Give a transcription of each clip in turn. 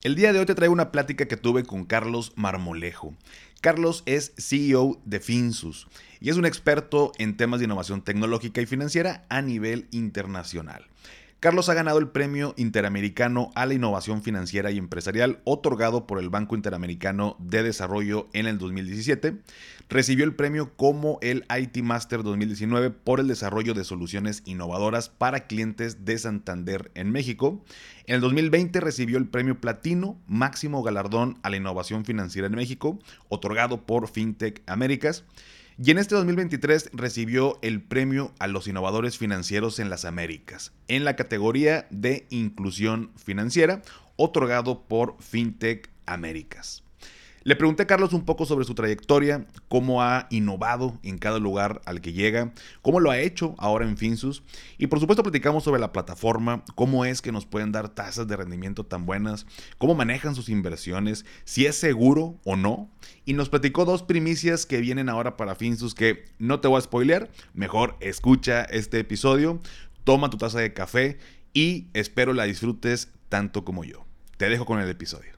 El día de hoy te traigo una plática que tuve con Carlos Marmolejo. Carlos es CEO de Finsus y es un experto en temas de innovación tecnológica y financiera a nivel internacional. Carlos ha ganado el Premio Interamericano a la Innovación Financiera y Empresarial otorgado por el Banco Interamericano de Desarrollo en el 2017. Recibió el premio como el IT Master 2019 por el desarrollo de soluciones innovadoras para clientes de Santander en México. En el 2020 recibió el Premio Platino, máximo galardón a la innovación financiera en México, otorgado por FinTech Américas. Y en este 2023 recibió el premio a los innovadores financieros en las Américas, en la categoría de inclusión financiera, otorgado por FinTech Américas. Le pregunté a Carlos un poco sobre su trayectoria, cómo ha innovado en cada lugar al que llega, cómo lo ha hecho ahora en Finsus y por supuesto platicamos sobre la plataforma, cómo es que nos pueden dar tasas de rendimiento tan buenas, cómo manejan sus inversiones, si es seguro o no y nos platicó dos primicias que vienen ahora para Finsus que no te voy a spoilear, mejor escucha este episodio, toma tu taza de café y espero la disfrutes tanto como yo. Te dejo con el episodio.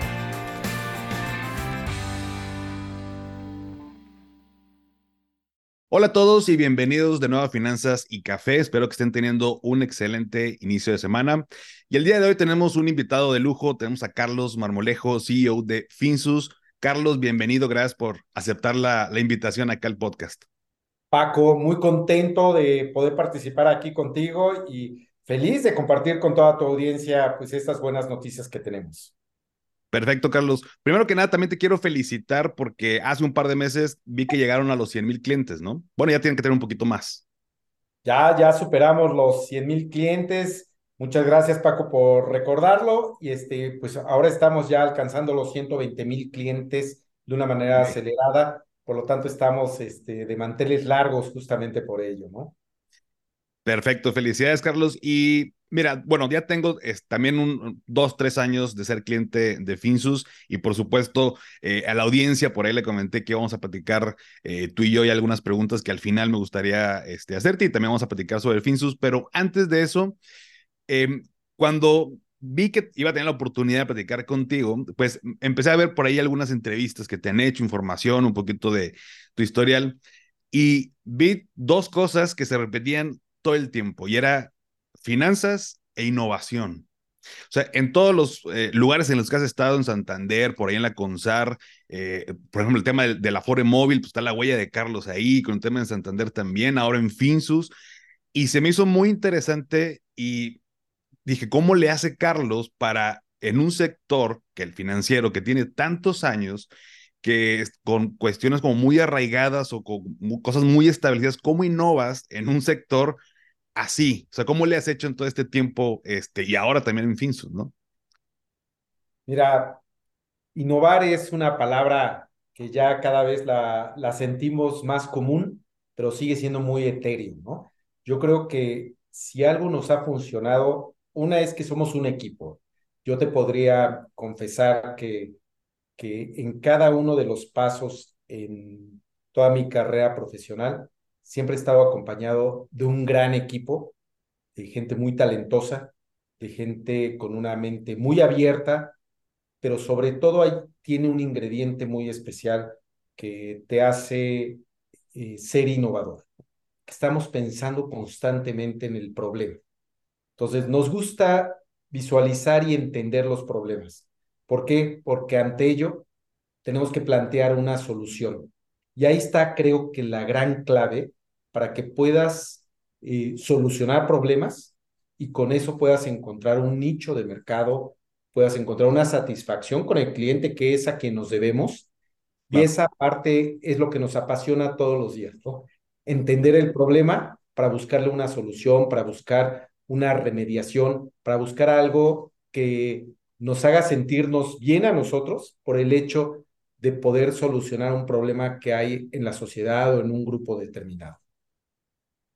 Hola a todos y bienvenidos de nuevo a Finanzas y Café. Espero que estén teniendo un excelente inicio de semana. Y el día de hoy tenemos un invitado de lujo. Tenemos a Carlos Marmolejo, CEO de Finsus. Carlos, bienvenido. Gracias por aceptar la, la invitación acá al podcast. Paco, muy contento de poder participar aquí contigo y feliz de compartir con toda tu audiencia pues estas buenas noticias que tenemos. Perfecto, Carlos. Primero que nada, también te quiero felicitar porque hace un par de meses vi que llegaron a los 100 mil clientes, ¿no? Bueno, ya tienen que tener un poquito más. Ya, ya superamos los 100 mil clientes. Muchas gracias, Paco, por recordarlo. Y este, pues ahora estamos ya alcanzando los 120 mil clientes de una manera acelerada. Por lo tanto, estamos este, de manteles largos justamente por ello, ¿no? Perfecto, felicidades, Carlos. Y Mira, bueno, ya tengo también un, dos, tres años de ser cliente de Finsus y por supuesto eh, a la audiencia por ahí le comenté que vamos a platicar eh, tú y yo y algunas preguntas que al final me gustaría este, hacerte y también vamos a platicar sobre el Finsus, pero antes de eso, em, cuando vi que iba a tener la oportunidad de platicar contigo, pues empecé a ver por ahí algunas entrevistas que te han hecho, información, un poquito de tu historial y vi dos cosas que se repetían todo el tiempo y era finanzas e innovación. O sea, en todos los eh, lugares en los que has estado, en Santander, por ahí en la CONSAR, eh, por ejemplo, el tema del, la Afore Móvil, pues está la huella de Carlos ahí, con el tema de Santander también, ahora en Finsus, y se me hizo muy interesante y dije, ¿cómo le hace Carlos para, en un sector que el financiero, que tiene tantos años, que con cuestiones como muy arraigadas o con cosas muy establecidas, ¿cómo innovas en un sector así? O sea, ¿cómo le has hecho en todo este tiempo este, y ahora también en Finsus, no? Mira, innovar es una palabra que ya cada vez la, la sentimos más común, pero sigue siendo muy etéreo, ¿no? Yo creo que si algo nos ha funcionado, una es que somos un equipo. Yo te podría confesar que, que en cada uno de los pasos en toda mi carrera profesional, siempre he estado acompañado de un gran equipo, de gente muy talentosa, de gente con una mente muy abierta, pero sobre todo ahí tiene un ingrediente muy especial que te hace eh, ser innovador. Estamos pensando constantemente en el problema. Entonces, nos gusta visualizar y entender los problemas. ¿Por qué? Porque ante ello tenemos que plantear una solución. Y ahí está, creo que la gran clave para que puedas eh, solucionar problemas y con eso puedas encontrar un nicho de mercado, puedas encontrar una satisfacción con el cliente que es a quien nos debemos. Y esa parte es lo que nos apasiona todos los días, ¿no? Entender el problema para buscarle una solución, para buscar una remediación, para buscar algo que nos haga sentirnos bien a nosotros por el hecho de poder solucionar un problema que hay en la sociedad o en un grupo determinado.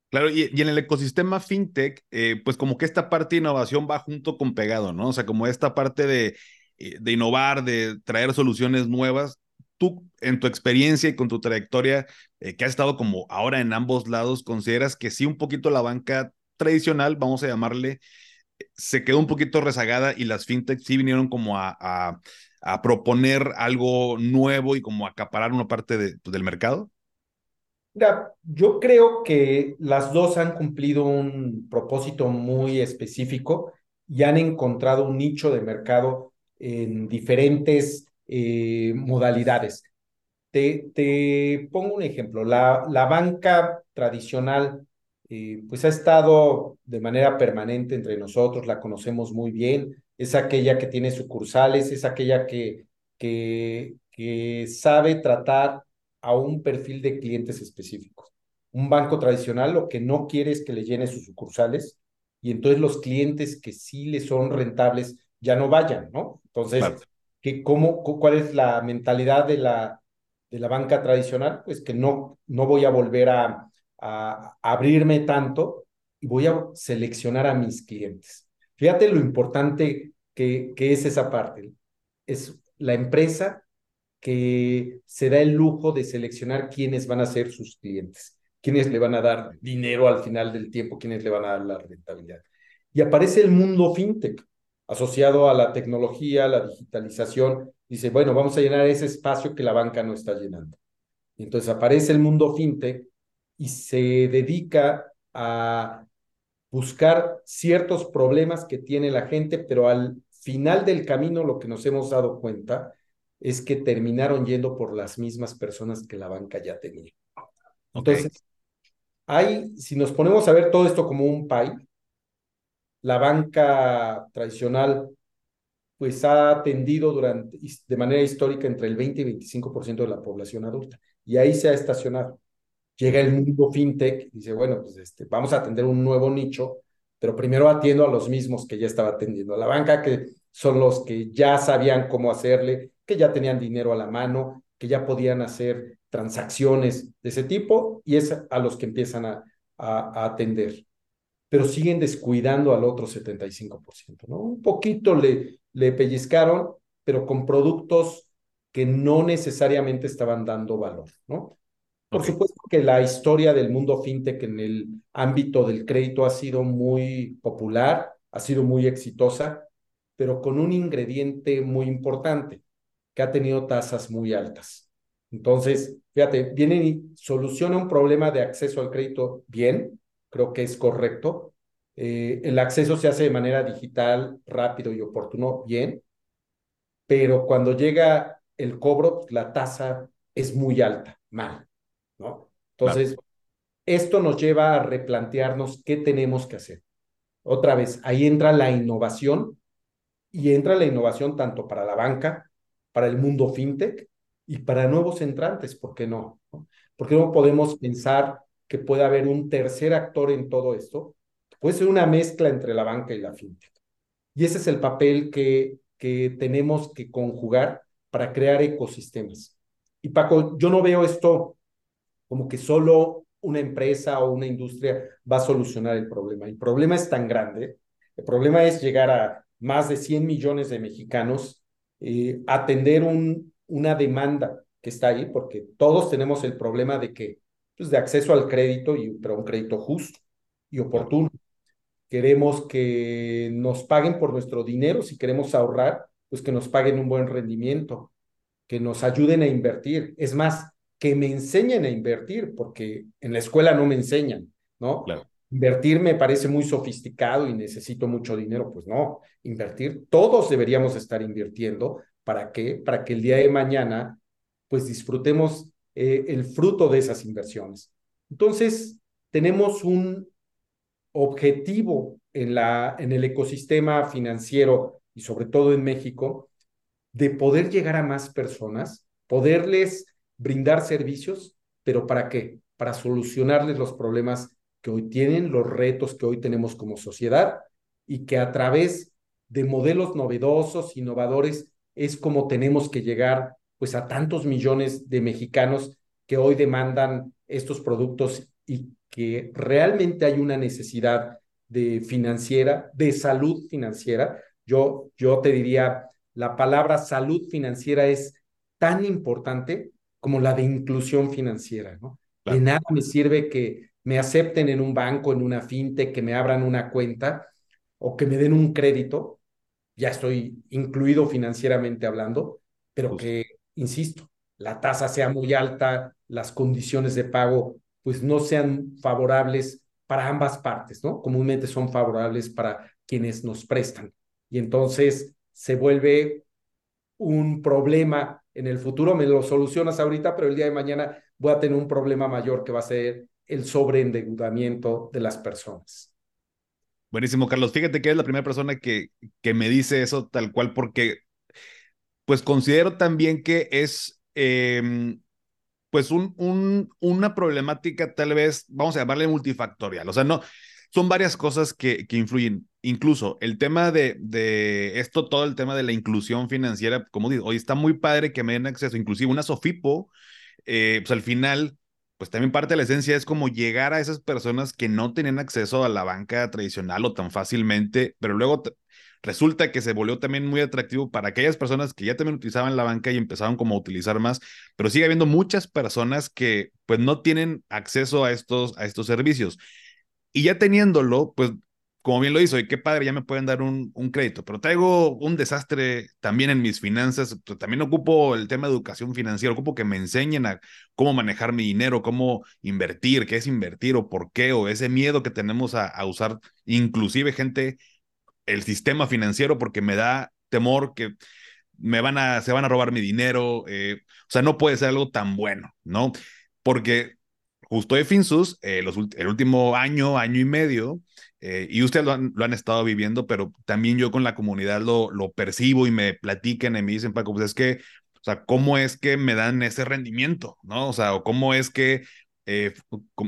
Claro, y, y en el ecosistema fintech, eh, pues como que esta parte de innovación va junto con pegado, ¿no? O sea, como esta parte de, eh, de innovar, de traer soluciones nuevas. Tú, en tu experiencia y con tu trayectoria, eh, que has estado como ahora en ambos lados, ¿consideras que sí un poquito la banca tradicional, vamos a llamarle, se quedó un poquito rezagada y las fintech sí vinieron como a, a, proponer algo nuevo y como acaparar una parte de, pues, del mercado? Mira, yo creo que las dos han cumplido un propósito muy específico y han encontrado un nicho de mercado en diferentes eh, modalidades. Te, pongo un ejemplo. La, banca tradicional eh, pues ha estado de manera permanente entre nosotros, la conocemos muy bien, es aquella que tiene sucursales, es aquella que, que, que sabe tratar a un perfil de clientes específicos. Un banco tradicional lo que no quiere es que le llene sus sucursales y entonces los clientes que sí le son rentables ya no vayan, ¿no? Entonces, claro. ¿qué, cómo, ¿cuál es la mentalidad de la, de la banca tradicional? Pues que no, no voy a volver a, a, abrirme tanto y voy a seleccionar a mis clientes. Fíjate lo importante que, que es esa parte. Es la empresa que se da el lujo de seleccionar quiénes van a ser sus clientes, quiénes le van a dar dinero al final del tiempo, quiénes le van a dar la rentabilidad. Y aparece el mundo fintech asociado a la tecnología, la digitalización. Dice, bueno, vamos a llenar ese espacio que la banca no está llenando. Entonces aparece el mundo fintech y se dedica a buscar ciertos problemas que tiene la gente, pero al final del camino lo que nos hemos dado cuenta es que terminaron yendo por las mismas personas que la banca ya tenía. Entonces, hay, si nos ponemos a ver todo esto como un pie, la banca tradicional pues ha atendido durante, de manera histórica entre el 20 y 25% de la población adulta, y ahí se ha estacionado. Llega el mundo fintech, dice, bueno, pues este, vamos a atender un nuevo nicho, pero primero atiendo a los mismos que ya estaba atendiendo. A la banca, que son los que ya sabían cómo hacerle, que ya tenían dinero a la mano, que ya podían hacer transacciones de ese tipo, y es a los que empiezan a, a, a atender. Pero siguen descuidando al otro 75%, ¿no? Un poquito le, le pellizcaron, pero con productos que no necesariamente estaban dando valor, ¿no? Por okay. supuesto que la historia del mundo fintech en el ámbito del crédito ha sido muy popular, ha sido muy exitosa, pero con un ingrediente muy importante, que ha tenido tasas muy altas. Entonces, fíjate, viene y soluciona un problema de acceso al crédito bien, creo que es correcto. Eh, el acceso se hace de manera digital, rápido y oportuno, bien, pero cuando llega el cobro, la tasa es muy alta, mal. ¿no? Entonces, claro. esto nos lleva a replantearnos qué tenemos que hacer. Otra vez, ahí entra la innovación y entra la innovación tanto para la banca, para el mundo fintech y para nuevos entrantes, ¿por qué no? ¿Por qué no podemos pensar que puede haber un tercer actor en todo esto? Puede ser una mezcla entre la banca y la fintech. Y ese es el papel que, que tenemos que conjugar para crear ecosistemas. Y Paco, yo no veo esto como que solo una empresa o una industria va a solucionar el problema. El problema es tan grande, el problema es llegar a más de 100 millones de mexicanos, eh, atender un, una demanda que está ahí, porque todos tenemos el problema de que, pues de acceso al crédito, y, pero un crédito justo y oportuno. Queremos que nos paguen por nuestro dinero, si queremos ahorrar, pues que nos paguen un buen rendimiento, que nos ayuden a invertir. Es más, que me enseñen a invertir, porque en la escuela no me enseñan, ¿no? Claro. Invertir me parece muy sofisticado y necesito mucho dinero, pues no, invertir, todos deberíamos estar invirtiendo, ¿para qué? Para que el día de mañana, pues disfrutemos eh, el fruto de esas inversiones. Entonces, tenemos un objetivo en, la, en el ecosistema financiero y sobre todo en México, de poder llegar a más personas, poderles brindar servicios, pero ¿para qué? Para solucionarles los problemas que hoy tienen, los retos que hoy tenemos como sociedad y que a través de modelos novedosos, innovadores, es como tenemos que llegar pues a tantos millones de mexicanos que hoy demandan estos productos y que realmente hay una necesidad de financiera, de salud financiera. Yo, yo te diría, la palabra salud financiera es tan importante como la de inclusión financiera, ¿no? De nada me sirve que me acepten en un banco, en una fintech, que me abran una cuenta o que me den un crédito, ya estoy incluido financieramente hablando, pero que, insisto, la tasa sea muy alta, las condiciones de pago pues no sean favorables para ambas partes, ¿no? Comúnmente son favorables para quienes nos prestan. Y entonces se vuelve un problema en el futuro, me lo solucionas ahorita, pero el día de mañana voy a tener un problema mayor que va a ser el sobreendeudamiento de las personas. Buenísimo, Carlos. Fíjate que es la primera persona que, que me dice eso tal cual porque pues considero también que es em, pues un, un, una problemática tal vez, vamos a llamarle multifactorial. O sea, no, son varias cosas que, que influyen. Incluso el tema de, de esto, todo el tema de la inclusión financiera, como digo, hoy está muy padre que me den acceso, inclusive una Sofipo, eh, pues al final pues también parte de la esencia es como llegar a esas personas que no tenían acceso a la banca tradicional o tan fácilmente, pero luego resulta que se volvió también muy atractivo para aquellas personas que ya también utilizaban la banca y empezaron como a utilizar más, pero sigue habiendo muchas personas que pues no tienen acceso a estos, a estos servicios. Y ya teniéndolo, pues como bien lo hizo, y qué padre, ya me pueden dar un, un crédito, pero traigo un desastre también en mis finanzas, también ocupo el tema de educación financiera, ocupo que me enseñen a cómo manejar mi dinero, cómo invertir, qué es invertir o por qué, o ese miedo que tenemos a, a usar, inclusive gente, el sistema financiero, porque me da temor que me van a, se van a robar mi dinero, eh, o sea, no puede ser algo tan bueno, ¿no? Porque justo de Finsus, eh, los, el último año, año y medio, eh, y ustedes lo han, estado viviendo, pero también yo con la comunidad lo, lo percibo y me platican y me dicen, Paco, pues es que, o sea, ¿cómo es que me dan ese rendimiento? ¿No? O sea, cómo es que eh,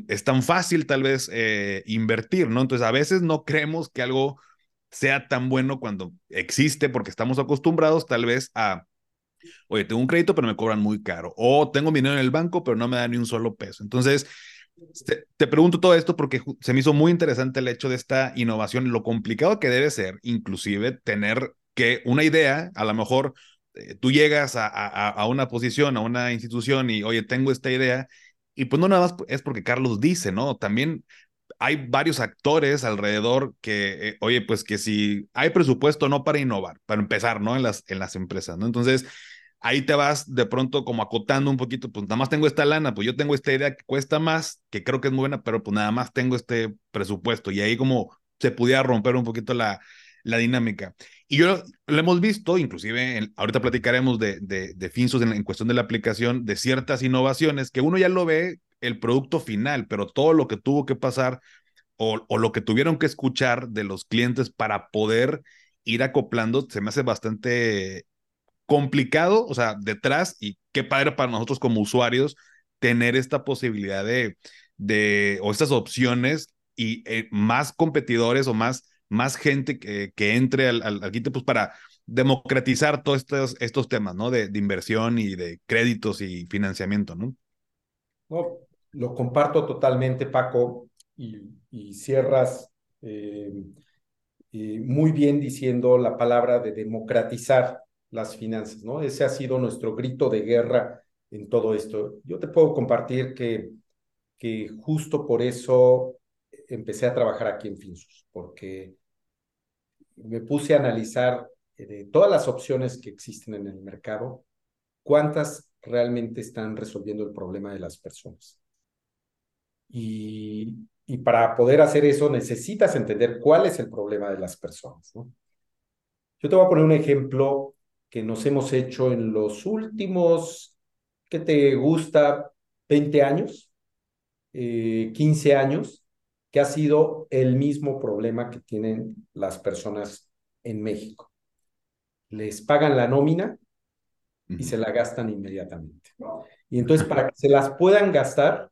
es tan fácil tal vez eh, invertir, ¿no? Entonces, a veces no creemos que algo sea tan bueno cuando existe porque estamos acostumbrados tal vez a oye, tengo un crédito, pero me cobran muy caro. O tengo dinero en el banco, pero no me dan ni un solo peso. Entonces, te, pregunto todo esto porque se me hizo muy interesante el hecho de esta innovación, lo complicado que debe ser, inclusive, tener que una idea, a lo mejor eh, tú llegas a, a, a, una posición, a una institución y, oye, tengo esta idea, y pues no nada más es porque Carlos dice, ¿no? También hay varios actores alrededor que, eh, oye, pues que si hay presupuesto no para innovar, para empezar, ¿no? En las, en las empresas, ¿no? Entonces, ahí te vas de pronto como acotando un poquito, pues nada más tengo esta lana, pues yo tengo esta idea que cuesta más, que creo que es muy buena, pero pues nada más tengo este presupuesto y ahí como se pudiera romper un poquito la, la dinámica. Y yo lo hemos visto, inclusive ahorita platicaremos de, de, de Finsus en, en, cuestión de la aplicación, de ciertas innovaciones que uno ya lo ve el producto final, pero todo lo que tuvo que pasar o, o lo que tuvieron que escuchar de los clientes para poder ir acoplando, se me hace bastante complicado, o sea, detrás, y qué padre para nosotros como usuarios tener esta posibilidad de, de o estas opciones y eh, más competidores o más, más gente que, que entre al, quite, pues para democratizar todos estos, estos temas, ¿no? De, inversión y de créditos y financiamiento, ¿no? No, lo comparto totalmente, Paco, y, y cierras eh, eh, muy bien diciendo la palabra de democratizar las finanzas, ¿no? Ese ha sido nuestro grito de guerra en todo esto. Yo te puedo compartir que, que justo por eso empecé a trabajar aquí en Finsus, porque me puse a analizar eh, de todas las opciones que existen en el mercado, cuántas realmente están resolviendo el problema de las personas. Y, y para poder hacer eso necesitas entender cuál es el problema de las personas, ¿no? Yo te voy a poner un ejemplo que nos hemos hecho en los últimos, ¿qué te gusta? 20 años, eh, 15 años, que ha sido el mismo problema que tienen las personas en México. Les pagan la nómina y se la gastan inmediatamente. Y entonces para que se las puedan gastar,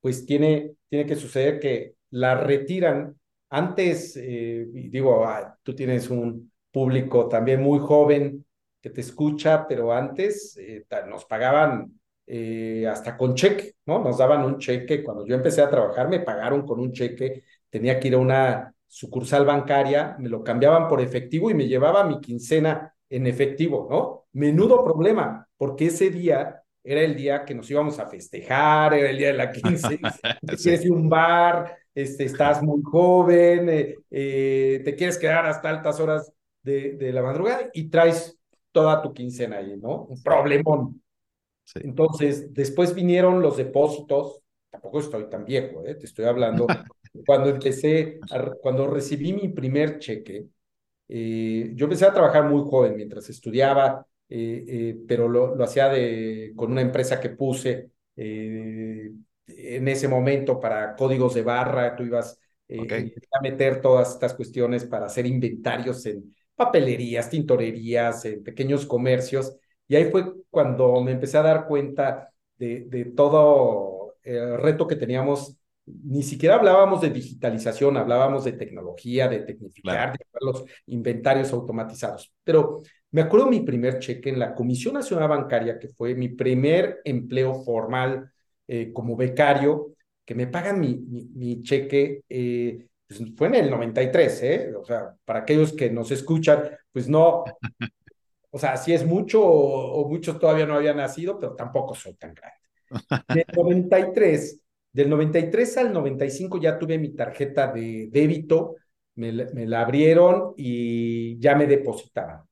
pues tiene, tiene que suceder que la retiran. Antes, eh, digo, ah, tú tienes un público también muy joven que te escucha, pero antes eh, nos pagaban eh, hasta con cheque, ¿no? Nos daban un cheque. Cuando yo empecé a trabajar, me pagaron con un cheque. Tenía que ir a una sucursal bancaria, me lo cambiaban por efectivo y me llevaba mi quincena en efectivo, ¿no? Menudo problema, porque ese día era el día que nos íbamos a festejar, era el día de la quincena, te quieres ir a un bar, este, estás muy joven, eh, eh, te quieres quedar hasta altas horas de, de, la madrugada y traes toda tu quincena ahí, ¿no? Un problemón. Entonces, después vinieron los depósitos, tampoco estoy tan viejo, ¿eh? te estoy hablando, cuando empecé, cuando recibí mi primer cheque, eh, yo empecé a trabajar muy joven mientras estudiaba, eh, eh, pero lo, lo hacía de, con una empresa que puse en ese momento para códigos de barra, tú ibas a meter todas estas cuestiones para hacer inventarios en papelerías, tintorerías, en pequeños comercios, y ahí fue cuando me empecé a dar cuenta de, de todo el reto que teníamos. Ni siquiera hablábamos de digitalización, hablábamos de tecnología, de tecnificar, de los inventarios automatizados. Pero me acuerdo mi primer cheque en la Comisión Nacional Bancaria, que fue mi primer empleo formal eh, como becario, que me pagan mi, mi, cheque, eh, pues fue en el 93, ¿eh? O sea, para aquellos que nos escuchan, pues no, o sea, si es mucho o, muchos todavía no habían nacido, pero tampoco soy tan grande. Del 93, del 93 al 95 ya tuve mi tarjeta de débito, me, me la abrieron y ya me depositaban.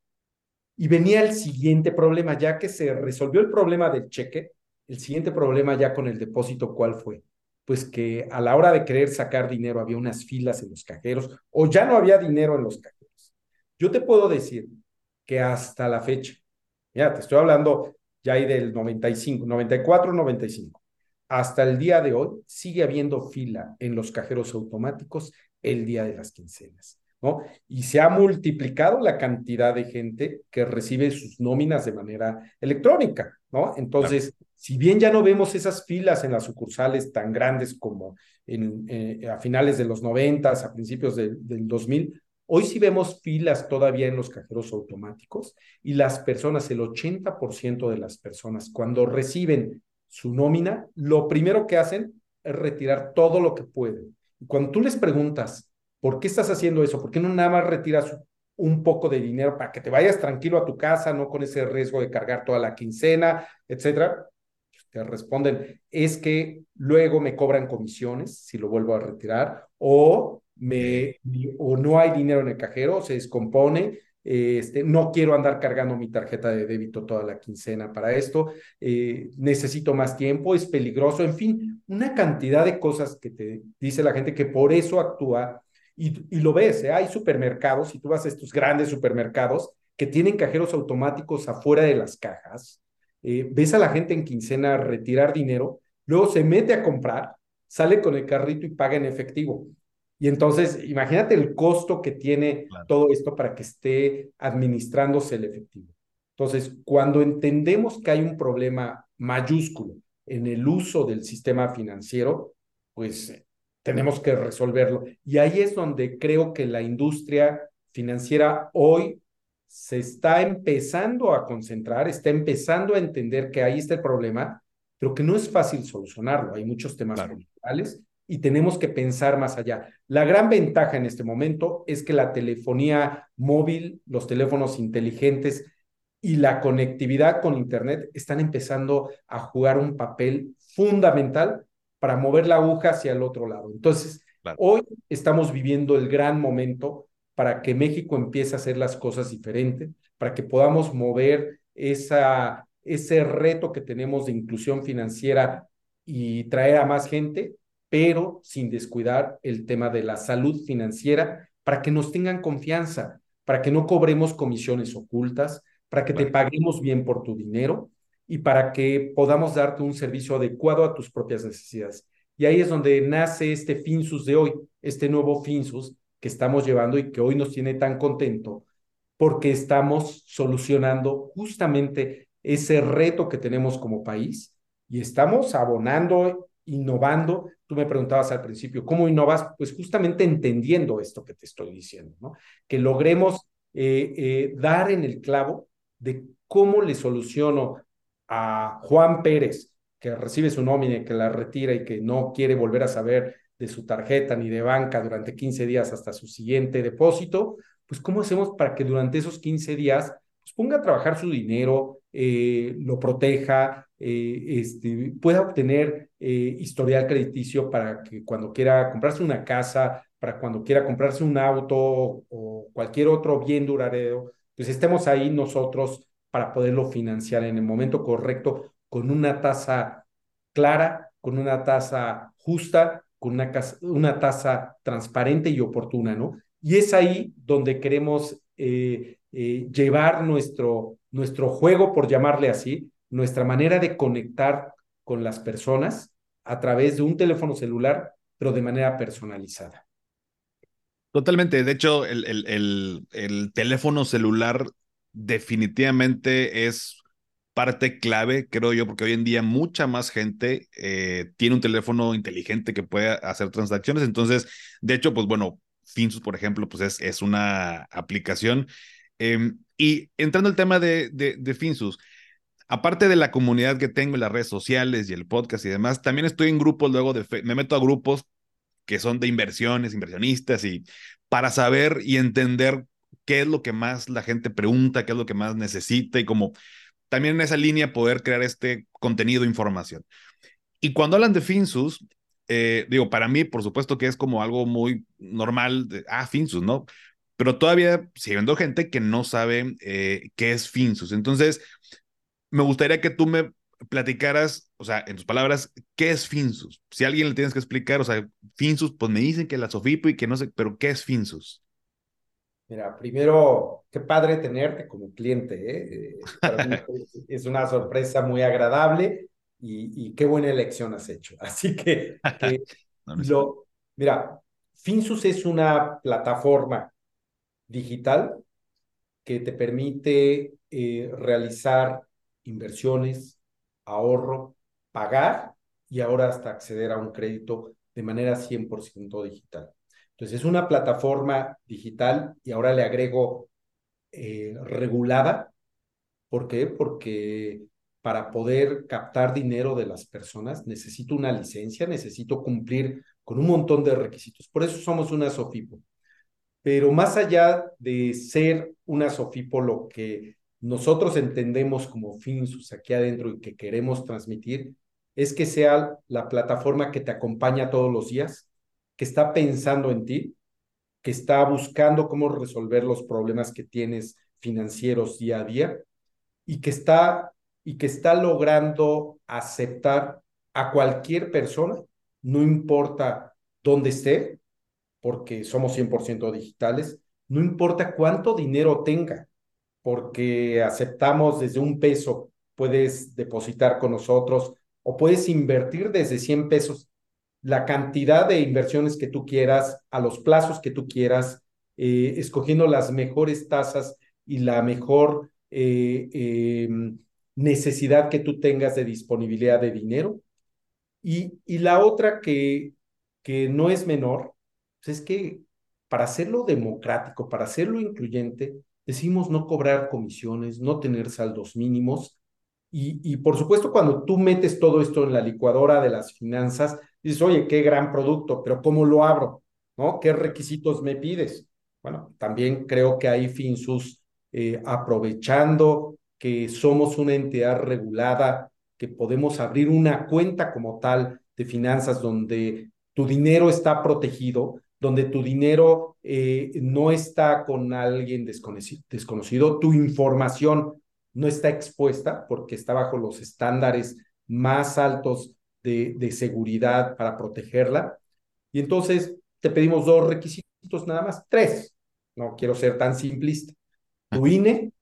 Y venía el siguiente problema, ya que se resolvió el problema del cheque, el siguiente problema ya con el depósito, ¿cuál fue? Pues que a la hora de querer sacar dinero había unas filas en los cajeros o ya no había dinero en los cajeros. Yo te puedo decir que hasta la fecha, ya te estoy hablando ya ahí del 95, 94, 95, hasta el día de hoy sigue habiendo fila en los cajeros automáticos el día de las quincenas, ¿no? Y se ha multiplicado la cantidad de gente que recibe sus nóminas de manera electrónica, ¿no? Entonces, si bien ya no vemos esas filas en las sucursales tan grandes como en, eh, a finales de los 90, a principios del 2000, Hoy sí vemos filas todavía en los cajeros automáticos y las personas, el 80% de las personas, cuando reciben su nómina, lo primero que hacen es retirar todo lo que pueden. Y cuando tú les preguntas, ¿por qué estás haciendo eso? ¿Por qué no nada más retiras un poco de dinero para que te vayas tranquilo a tu casa, no con ese riesgo de cargar toda la quincena, etcétera? Responden, es que luego me cobran comisiones si lo vuelvo a retirar o me, o no hay dinero en el cajero, se descompone, este, no quiero andar cargando mi tarjeta de débito toda la quincena para esto, eh, necesito más tiempo, es peligroso, en fin, una cantidad de cosas que te dice la gente que por eso actúa y, y lo ves, ¿eh? hay supermercados, si tú vas a estos grandes supermercados que tienen cajeros automáticos afuera de las cajas, eh, ves a la gente en quincena retirar dinero, luego se mete a comprar, sale con el carrito y paga en efectivo. Y entonces, imagínate el costo que tiene todo esto para que esté administrándose el efectivo. Entonces, cuando entendemos que hay un problema mayúsculo en el uso del sistema financiero, pues eh, tenemos que resolverlo. Y ahí es donde creo que la industria financiera hoy se está empezando a concentrar, está empezando a entender que ahí está el problema, pero que no es fácil solucionarlo. Hay muchos temas culturales y tenemos que pensar más allá. La gran ventaja en este momento es que la telefonía móvil, los teléfonos inteligentes y la conectividad con Internet están empezando a jugar un papel fundamental para mover la aguja hacia el otro lado. Entonces, hoy estamos viviendo el gran momento para que México empiece a hacer las cosas diferentes, para que podamos mover esa, ese reto que tenemos de inclusión financiera y traer a más gente pero sin descuidar el tema de la salud financiera para que nos tengan confianza, para que no cobremos comisiones ocultas, para que te paguemos bien por tu dinero y para que podamos darte un servicio adecuado a tus propias necesidades. Y ahí es donde nace este Finsus de hoy, este nuevo Finsus que estamos llevando y que hoy nos tiene tan contento porque estamos solucionando justamente ese reto que tenemos como país y estamos abonando innovando. Tú me preguntabas al principio, ¿cómo innovas? Pues justamente entendiendo esto que te estoy diciendo, ¿no? Que logremos eh, eh, dar en el clavo de cómo le soluciono a Juan Pérez, que recibe su nómina, que la retira y que no quiere volver a saber de su tarjeta ni de banca durante 15 días hasta su siguiente depósito, pues ¿cómo hacemos para que durante esos 15 días pues, ponga a trabajar su dinero, eh, lo proteja, eh, este, pueda obtener eh, historial crediticio para que cuando quiera comprarse una casa, para cuando quiera comprarse un auto o cualquier otro bien duradero, pues estemos ahí nosotros para poderlo financiar en el momento correcto, con una tasa clara, con una tasa justa, con una, una tasa transparente y oportuna, ¿no? Y es ahí donde queremos eh, eh, llevar nuestro, nuestro juego, por llamarle así, nuestra manera de conectar con las personas a través de un teléfono celular, pero de manera personalizada. Totalmente. De hecho, el, el, el, teléfono celular definitivamente es parte clave, creo yo, porque hoy en día mucha más gente eh, tiene un teléfono inteligente que puede hacer transacciones. Entonces, de hecho, pues bueno, Finsus, por ejemplo, pues es, es una aplicación. Em, y entrando al tema de, de, de Finsus, aparte de la comunidad que tengo en las redes sociales y el podcast y demás, también estoy en grupos luego de, me meto a grupos que son de inversiones, inversionistas, y para saber y entender qué es lo que más la gente pregunta, qué es lo que más necesita y como también en esa línea poder crear este contenido, información. Y cuando hablan de Finsus, eh, digo, para mí, por supuesto que es como algo muy normal, de, ah, Finsus, ¿no? Pero todavía sigue habiendo gente que no sabe eh, qué es Finsus. Entonces, me gustaría que tú me platicaras, o sea, en tus palabras, ¿qué es Finsus? Si a alguien le tienes que explicar, o sea, Finsus, pues me dicen que la Sofipo y que no sé, pero ¿qué es Finsus? Mira, primero, qué padre tenerte como cliente, ¿eh? eh es una sorpresa muy agradable y, qué buena elección has hecho. Así que, lo, mira, Finsus es una plataforma digital que te permite eh, realizar inversiones, ahorro, pagar y ahora hasta acceder a un crédito de manera 100% digital. Entonces es una plataforma digital y ahora le agrego eh, regulada. ¿Por qué? Porque para poder captar dinero de las personas necesito una licencia, necesito cumplir con un montón de requisitos. Por eso somos una SOFIPO. Pero más allá de ser una SOFIPO, lo que nosotros entendemos como Finsus aquí adentro y que queremos transmitir es que sea la plataforma que te acompaña todos los días, que está pensando en ti, que está buscando cómo resolver los problemas que tienes financieros día a día y que está y que está logrando aceptar a cualquier persona, no importa dónde esté, porque somos 100% digitales, no importa cuánto dinero tenga, porque aceptamos desde un peso, puedes depositar con nosotros o puedes invertir desde 100 pesos la cantidad de inversiones que tú quieras, a los plazos que tú quieras, eh, escogiendo las mejores tasas y la mejor eh, em, necesidad que tú tengas de disponibilidad de dinero. Y, y la otra que, que no es menor, pues es que para hacerlo democrático, para hacerlo incluyente, decimos no cobrar comisiones, no tener saldos mínimos. Y, por supuesto, cuando tú metes todo esto en la licuadora de las finanzas, dices, oye, qué gran producto, pero ¿cómo lo abro? ¿No? ¿Qué requisitos me pides? Bueno, también creo que hay Finsus eh, aprovechando que somos una entidad regulada, que podemos abrir una cuenta como tal de finanzas donde tu dinero está protegido, donde tu dinero eh, no está con alguien desconocido, tu información no está expuesta porque está bajo los estándares más altos de, de seguridad para protegerla. Y entonces te pedimos dos requisitos nada más, tres. No quiero ser tan simplista. Tu INE,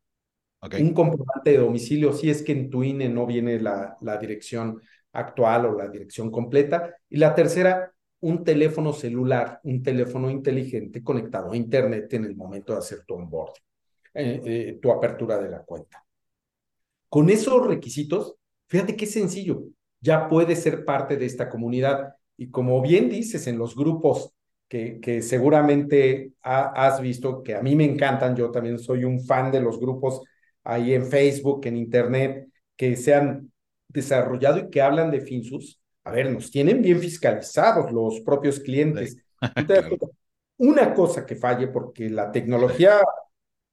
un comprobante de domicilio, si es que en tu INE no viene la, la dirección actual o la dirección completa. Y la tercera, un teléfono celular, un teléfono inteligente conectado a Internet en el momento de hacer tu onboard, eh, eh, tu apertura de la cuenta. Con esos requisitos, fíjate qué sencillo, ya puedes ser parte de esta comunidad. Y como bien dices en los grupos que, que seguramente has visto, que a mí me encantan, yo también soy un fan de los grupos ahí en Facebook, en Internet, que se han desarrollado y que hablan de Finsus, a ver, nos tienen bien fiscalizados los propios clientes. Una cosa que falle, porque la tecnología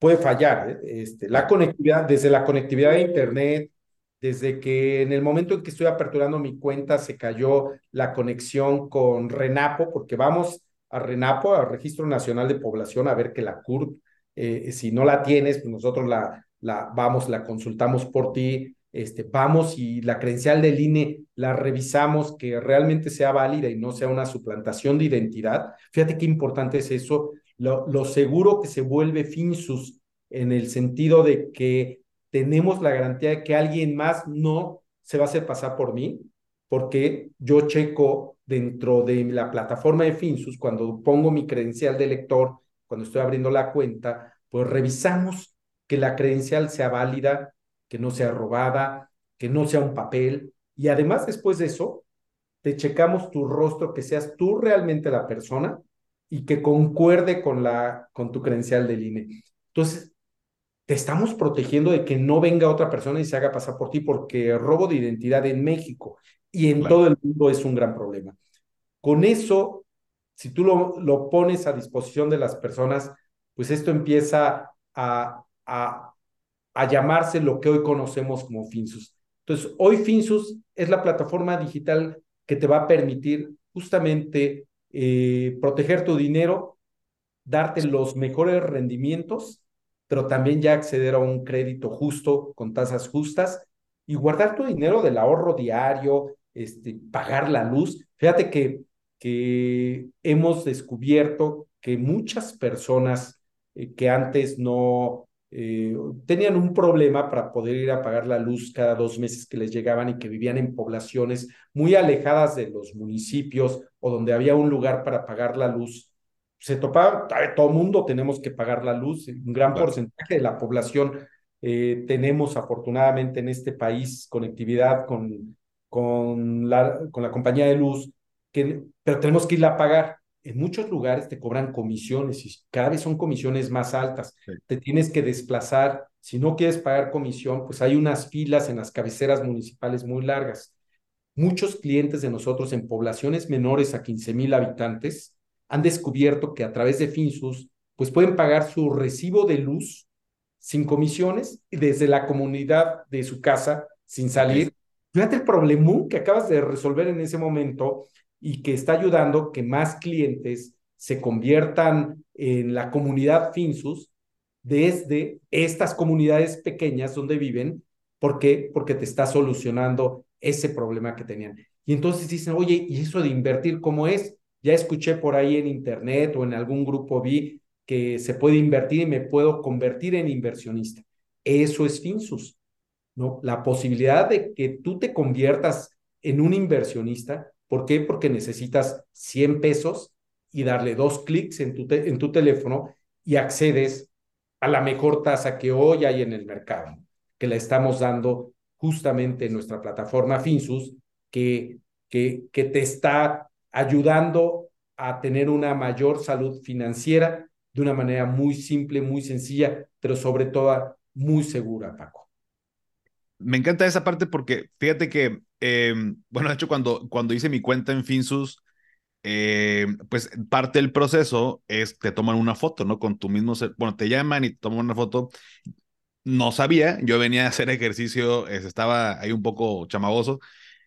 puede fallar, ¿eh? este, la conectividad, desde la conectividad de Internet, desde que en el momento en que estoy aperturando mi cuenta se cayó la conexión con Renapo, porque vamos a Renapo, al Registro Nacional de Población, a ver que la CURP, eh, si no la tienes, pues nosotros la, la vamos, la consultamos por ti, este, vamos y la credencial del INE la revisamos que realmente sea válida y no sea una suplantación de identidad. Fíjate qué importante es eso, lo, lo seguro que se vuelve Finsus en el sentido de que tenemos la garantía de que alguien más no se va a hacer pasar por mí, porque yo checo dentro de la plataforma de Finsus, cuando pongo mi credencial de lector, cuando estoy abriendo la cuenta, pues revisamos que la credencial sea válida, que no sea robada, que no sea un papel. Y además, después de eso, te checamos tu rostro, que seas tú realmente la persona y que concuerde con, la, con tu credencial del INE. Entonces, te estamos protegiendo de que no venga otra persona y se haga pasar por ti, porque el robo de identidad en México y en todo el mundo es un gran problema. Con eso, si tú lo, lo pones a disposición de las personas, pues esto empieza a, a a llamarse lo que hoy conocemos como Finsus. Entonces, hoy Finsus es la plataforma digital que te va a permitir justamente eh, proteger tu dinero, darte los mejores rendimientos, pero también ya acceder a un crédito justo con tasas justas y guardar tu dinero del ahorro diario, este, pagar la luz. Fíjate que, que hemos descubierto que muchas personas eh, que antes no, eh, tenían un problema para poder ir a pagar la luz cada dos meses que les llegaban y que vivían en poblaciones muy alejadas de los municipios o donde había un lugar para pagar la luz. Se topaba, todo el mundo tenemos que pagar la luz, un gran porcentaje de la población eh, tenemos afortunadamente en este país conectividad con, con, la, con la compañía de luz, que, pero tenemos que irla a pagar en muchos lugares te cobran comisiones y cada vez son comisiones más altas. Te tienes que desplazar. Si no quieres pagar comisión, pues hay unas filas en las cabeceras municipales muy largas. Muchos clientes de nosotros en poblaciones menores a 15 mil habitantes han descubierto que a través de Finsus, pues pueden pagar su recibo de luz sin comisiones desde la comunidad de su casa sin salir. Fíjate el problemón que acabas de resolver en ese momento y que está ayudando que más clientes se conviertan en la comunidad Finsus desde estas comunidades pequeñas donde viven. ¿Por qué? Porque te está solucionando ese problema que tenían. Y entonces dicen, oye, ¿y eso de invertir cómo es? Ya escuché por ahí en internet o en algún grupo vi que se puede invertir y me puedo convertir en inversionista. Eso es Finsus, ¿no? La posibilidad de que tú te conviertas en un inversionista ¿Por qué? Porque necesitas 100 pesos y darle dos clics en tu, teléfono y accedes a la mejor tasa que hoy hay en el mercado, que la estamos dando justamente en nuestra plataforma Finsus, que, que, que te está ayudando a tener una mayor salud financiera de una manera muy simple, muy sencilla, pero sobre todo muy segura, Paco. Me encanta esa parte porque fíjate que Em, bueno, de hecho, cuando, cuando hice mi cuenta en Finsus, eh, pues parte del proceso es te toman una foto, ¿no? Con tu mismo, bueno, te llaman y te toman una foto. No sabía, yo venía a hacer ejercicio, estaba ahí un poco chamagoso,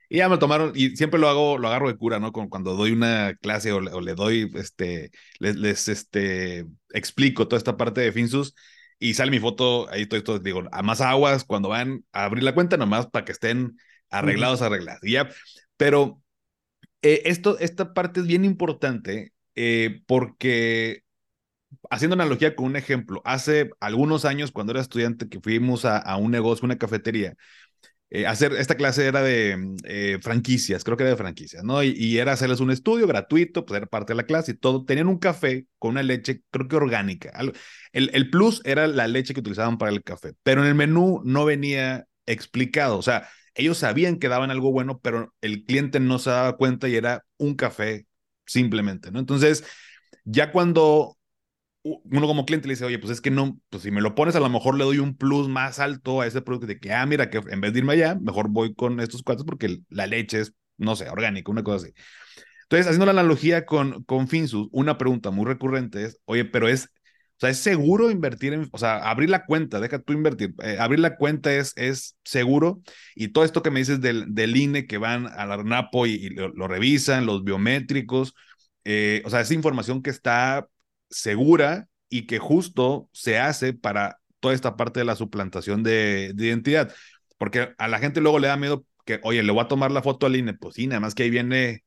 y ya me tomaron, y siempre lo hago, lo agarro de cura, ¿no? cuando doy una clase o, le doy, este, les, les, este, explico toda esta parte de Finsus, y sale mi foto, ahí estoy, estoy, digo, a más aguas cuando van a abrir la cuenta, nomás para que estén arreglados, arreglados. Ya, pero eh, esto, esta parte es bien importante eh, porque, haciendo analogía con un ejemplo, hace algunos años cuando era estudiante que fuimos a, un negocio, una cafetería, eh, hacer esta clase era de franquicias, creo que era de franquicias, ¿no? Y, era hacerles un estudio gratuito, pues era parte de la clase y todo. Tenían un café con una leche, creo que orgánica. El, el plus era la leche que utilizaban para el café, pero en el menú no venía explicado, o sea, ellos sabían que daban algo bueno, pero el cliente no se daba cuenta y era un café simplemente, ¿no? Entonces, ya cuando uno como cliente le dice, oye, pues es que no, pues si me lo pones, a lo mejor le doy un plus más alto a ese producto de que, ah, mira, que en vez de irme allá, mejor voy con estos cuatro porque la leche es, no sé, orgánica, una cosa así. Entonces, haciendo la analogía con, con Finsus, una pregunta muy recurrente es, oye, pero es, o sea, ¿es seguro invertir en, o sea, abrir la cuenta, deja tú invertir, eh, abrir la cuenta es, es seguro? Y todo esto que me dices del, del INE que van al ARNAPO y, lo, lo, revisan, los biométricos, eh, o sea, esa información que está segura y que justo se hace para toda esta parte de la suplantación de, de, identidad. Porque a la gente luego le da miedo que, oye, le voy a tomar la foto al INE. Pues sí, nada más que ahí viene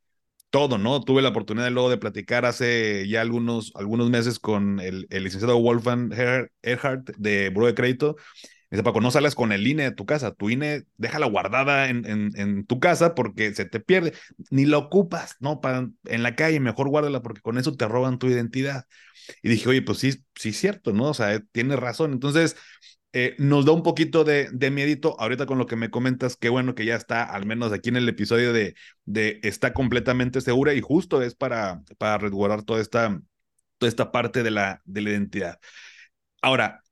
todo, ¿no? Tuve la oportunidad luego de platicar hace ya algunos, algunos meses con el, el licenciado Wolfgang Erhardt de Buro de Crédito. Dice, Paco, no sales con el INE de tu casa, tu INE déjala guardada en, en, tu casa porque se te pierde, ni la ocupas, ¿no? Para, en la calle, mejor guárdala porque con eso te roban tu identidad. Y dije, oye, pues sí, sí es cierto, ¿no? O sea, tiene razón. Entonces, eh, nos da un poquito de, de miedito. Ahorita con lo que me comentas, qué bueno que ya está, al menos aquí en el episodio de, de está completamente segura y justo es para, para resguardar toda esta, toda esta parte de la, de la identidad. Ahora,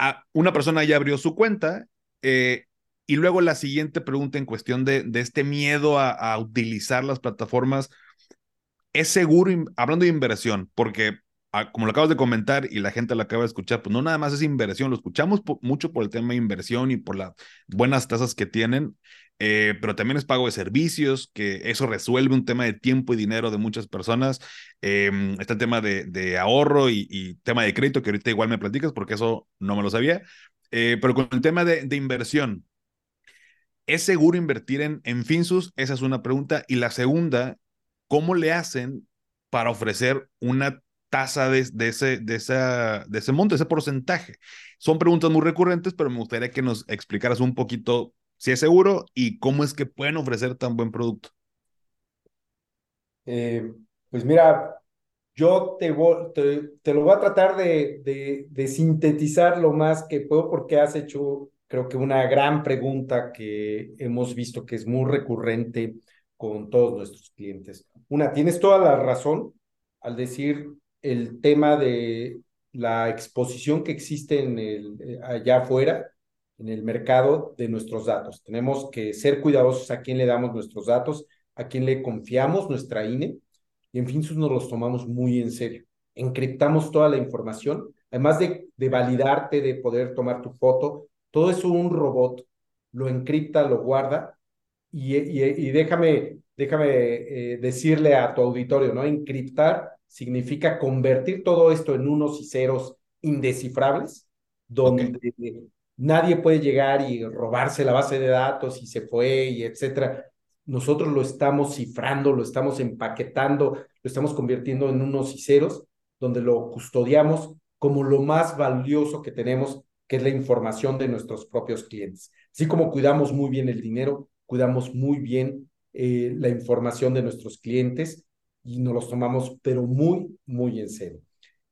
a una persona ya abrió su cuenta eh, y luego la siguiente pregunta en cuestión de, de este miedo a, utilizar las plataformas, ¿es seguro, hablando de inversión? Porque como lo acabas de comentar y la gente lo acaba de escuchar, pues no nada más es inversión, lo escuchamos mucho por el tema de inversión y por las buenas tasas que tienen, eh, pero también es pago de servicios, que eso resuelve un tema de tiempo y dinero de muchas personas. Eh, está el tema de, de ahorro y, y, tema de crédito, que ahorita igual me platicas porque eso no me lo sabía, eh, pero con el tema de, de inversión. ¿Es seguro invertir en, en Finsus? Esa es una pregunta. Y la segunda, ¿cómo le hacen para ofrecer una tasa de, ese, de, esa, de ese monto, ese porcentaje? Son preguntas muy recurrentes, pero me gustaría que nos explicaras un poquito si es seguro y cómo es que pueden ofrecer tan buen producto. Eh, pues mira, yo te, te, te, lo voy a tratar de, de, sintetizar lo más que puedo porque has hecho, creo que una gran pregunta que hemos visto que es muy recurrente con todos nuestros clientes. Una, tienes toda la razón al decir el tema de la exposición que existe en el, eh, allá afuera, en el mercado de nuestros datos. Tenemos que ser cuidadosos a quién le damos nuestros datos, a quién le confiamos nuestra INE, y en fin, nos los tomamos muy en serio. Encriptamos toda la información, además de, de validarte, de poder tomar tu foto, todo eso un robot lo encripta, lo guarda, y, y, déjame, déjame eh, decirle a tu auditorio, ¿no? Encriptar significa convertir todo esto en unos y ceros indescifrables, donde okay. nadie puede llegar y robarse la base de datos y se fue y etcétera. Nosotros lo estamos cifrando, lo estamos empaquetando, lo estamos convirtiendo en unos y ceros, donde lo custodiamos como lo más valioso que tenemos, que es la información de nuestros propios clientes. Así como cuidamos muy bien el dinero, cuidamos muy bien eh, la información de nuestros clientes y nos los tomamos, pero muy, muy en serio.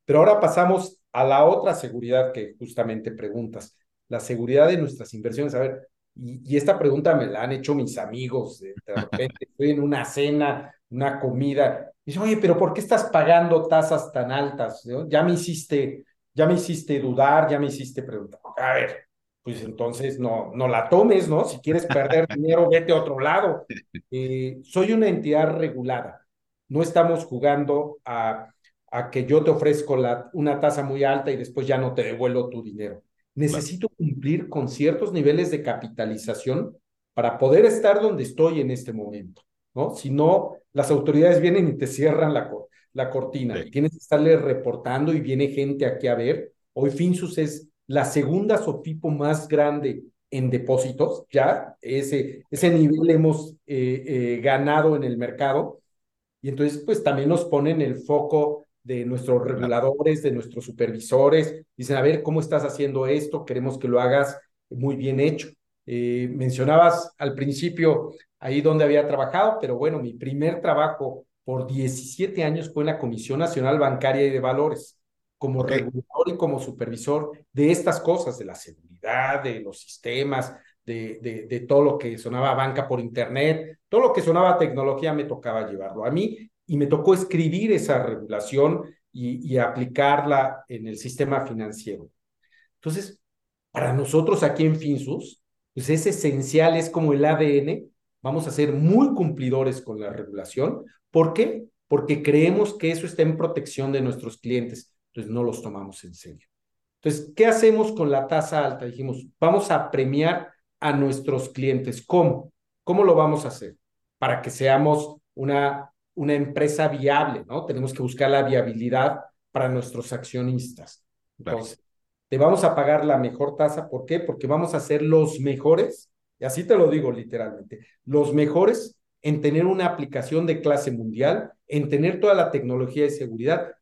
Pero ahora pasamos a la otra seguridad que justamente preguntas, la seguridad de nuestras inversiones. A ver, y, y esta pregunta me la han hecho mis amigos, de, repente estoy en una cena, una comida, y dice, oye, pero ¿por qué estás pagando tasas tan altas? ¿No? Ya me hiciste, ya me hiciste dudar, ya me hiciste preguntar. A ver, pues entonces no, no la tomes, ¿no? Si quieres perder dinero, vete a otro lado. Eh, soy una entidad regulada no estamos jugando a, a que yo te ofrezco la, una tasa muy alta y después ya no te devuelvo tu dinero. Necesito cumplir con ciertos niveles de capitalización para poder estar donde estoy en este momento, ¿no? Si no, las autoridades vienen y te cierran la, la cortina. Sí. Tienes que estarle reportando y viene gente aquí a ver. Hoy Finsus es la segunda SOFIPO más grande en depósitos, ya ese, ese nivel hemos eh, eh, ganado en el mercado y entonces, pues también nos ponen el foco de nuestros reguladores, de nuestros supervisores. Dicen, a ver, ¿cómo estás haciendo esto? Queremos que lo hagas muy bien hecho. Eh, mencionabas al principio ahí donde había trabajado, pero bueno, mi primer trabajo por 17 años fue en la Comisión Nacional Bancaria y de Valores, como okay. regulador y como supervisor de estas cosas, de la seguridad, de los sistemas, de, de, de, todo lo que sonaba banca por internet, todo lo que sonaba tecnología me tocaba llevarlo a mí y me tocó escribir esa regulación y, y aplicarla en el sistema financiero. Entonces, para nosotros aquí en Finsus, pues es esencial, es como el ADN, vamos a ser muy cumplidores con la regulación. ¿Por qué? Porque creemos que eso está en protección de nuestros clientes, entonces no los tomamos en serio. Entonces, ¿qué hacemos con la tasa alta? Dijimos, vamos a premiar a nuestros clientes. ¿Cómo? ¿Cómo lo vamos a hacer? Para que seamos una, una empresa viable, ¿no? Tenemos que buscar la viabilidad para nuestros accionistas. Entonces, te vamos a pagar la mejor tasa. ¿Por qué? Porque vamos a ser los mejores, y así te lo digo literalmente, los mejores en tener una aplicación de clase mundial, en tener toda la tecnología de seguridad,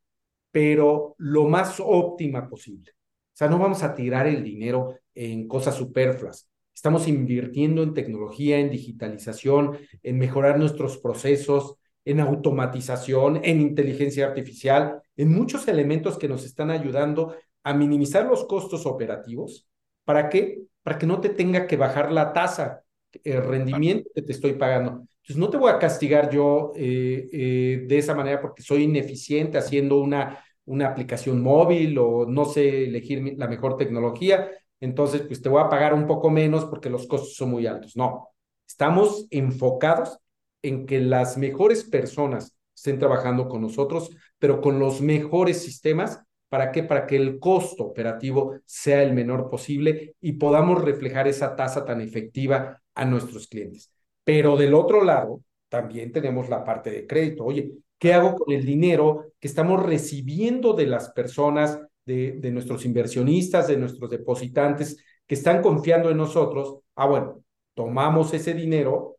pero lo más óptima posible. O sea, no vamos a tirar el dinero en cosas superfluas. Estamos invirtiendo en tecnología, en digitalización, en mejorar nuestros procesos, en automatización, en inteligencia artificial, en muchos elementos que nos están ayudando a minimizar los costos operativos. ¿Para qué? Para que no te tenga que bajar la tasa, el rendimiento que te estoy pagando. Entonces, no te voy a castigar yo eh, eh, de esa manera porque soy ineficiente haciendo una, una aplicación móvil o no sé elegir la mejor tecnología. Entonces, pues te voy a pagar un poco menos porque los costos son muy altos. No, estamos enfocados en que las mejores personas estén trabajando con nosotros, pero con los mejores sistemas ¿Para qué? Para que el costo operativo sea el menor posible y podamos reflejar esa tasa tan efectiva a nuestros clientes. Pero del otro lado, también tenemos la parte de crédito. Oye, ¿qué hago con el dinero que estamos recibiendo de las personas, de, nuestros inversionistas, de nuestros depositantes que están confiando en nosotros? Ah, bueno, tomamos ese dinero,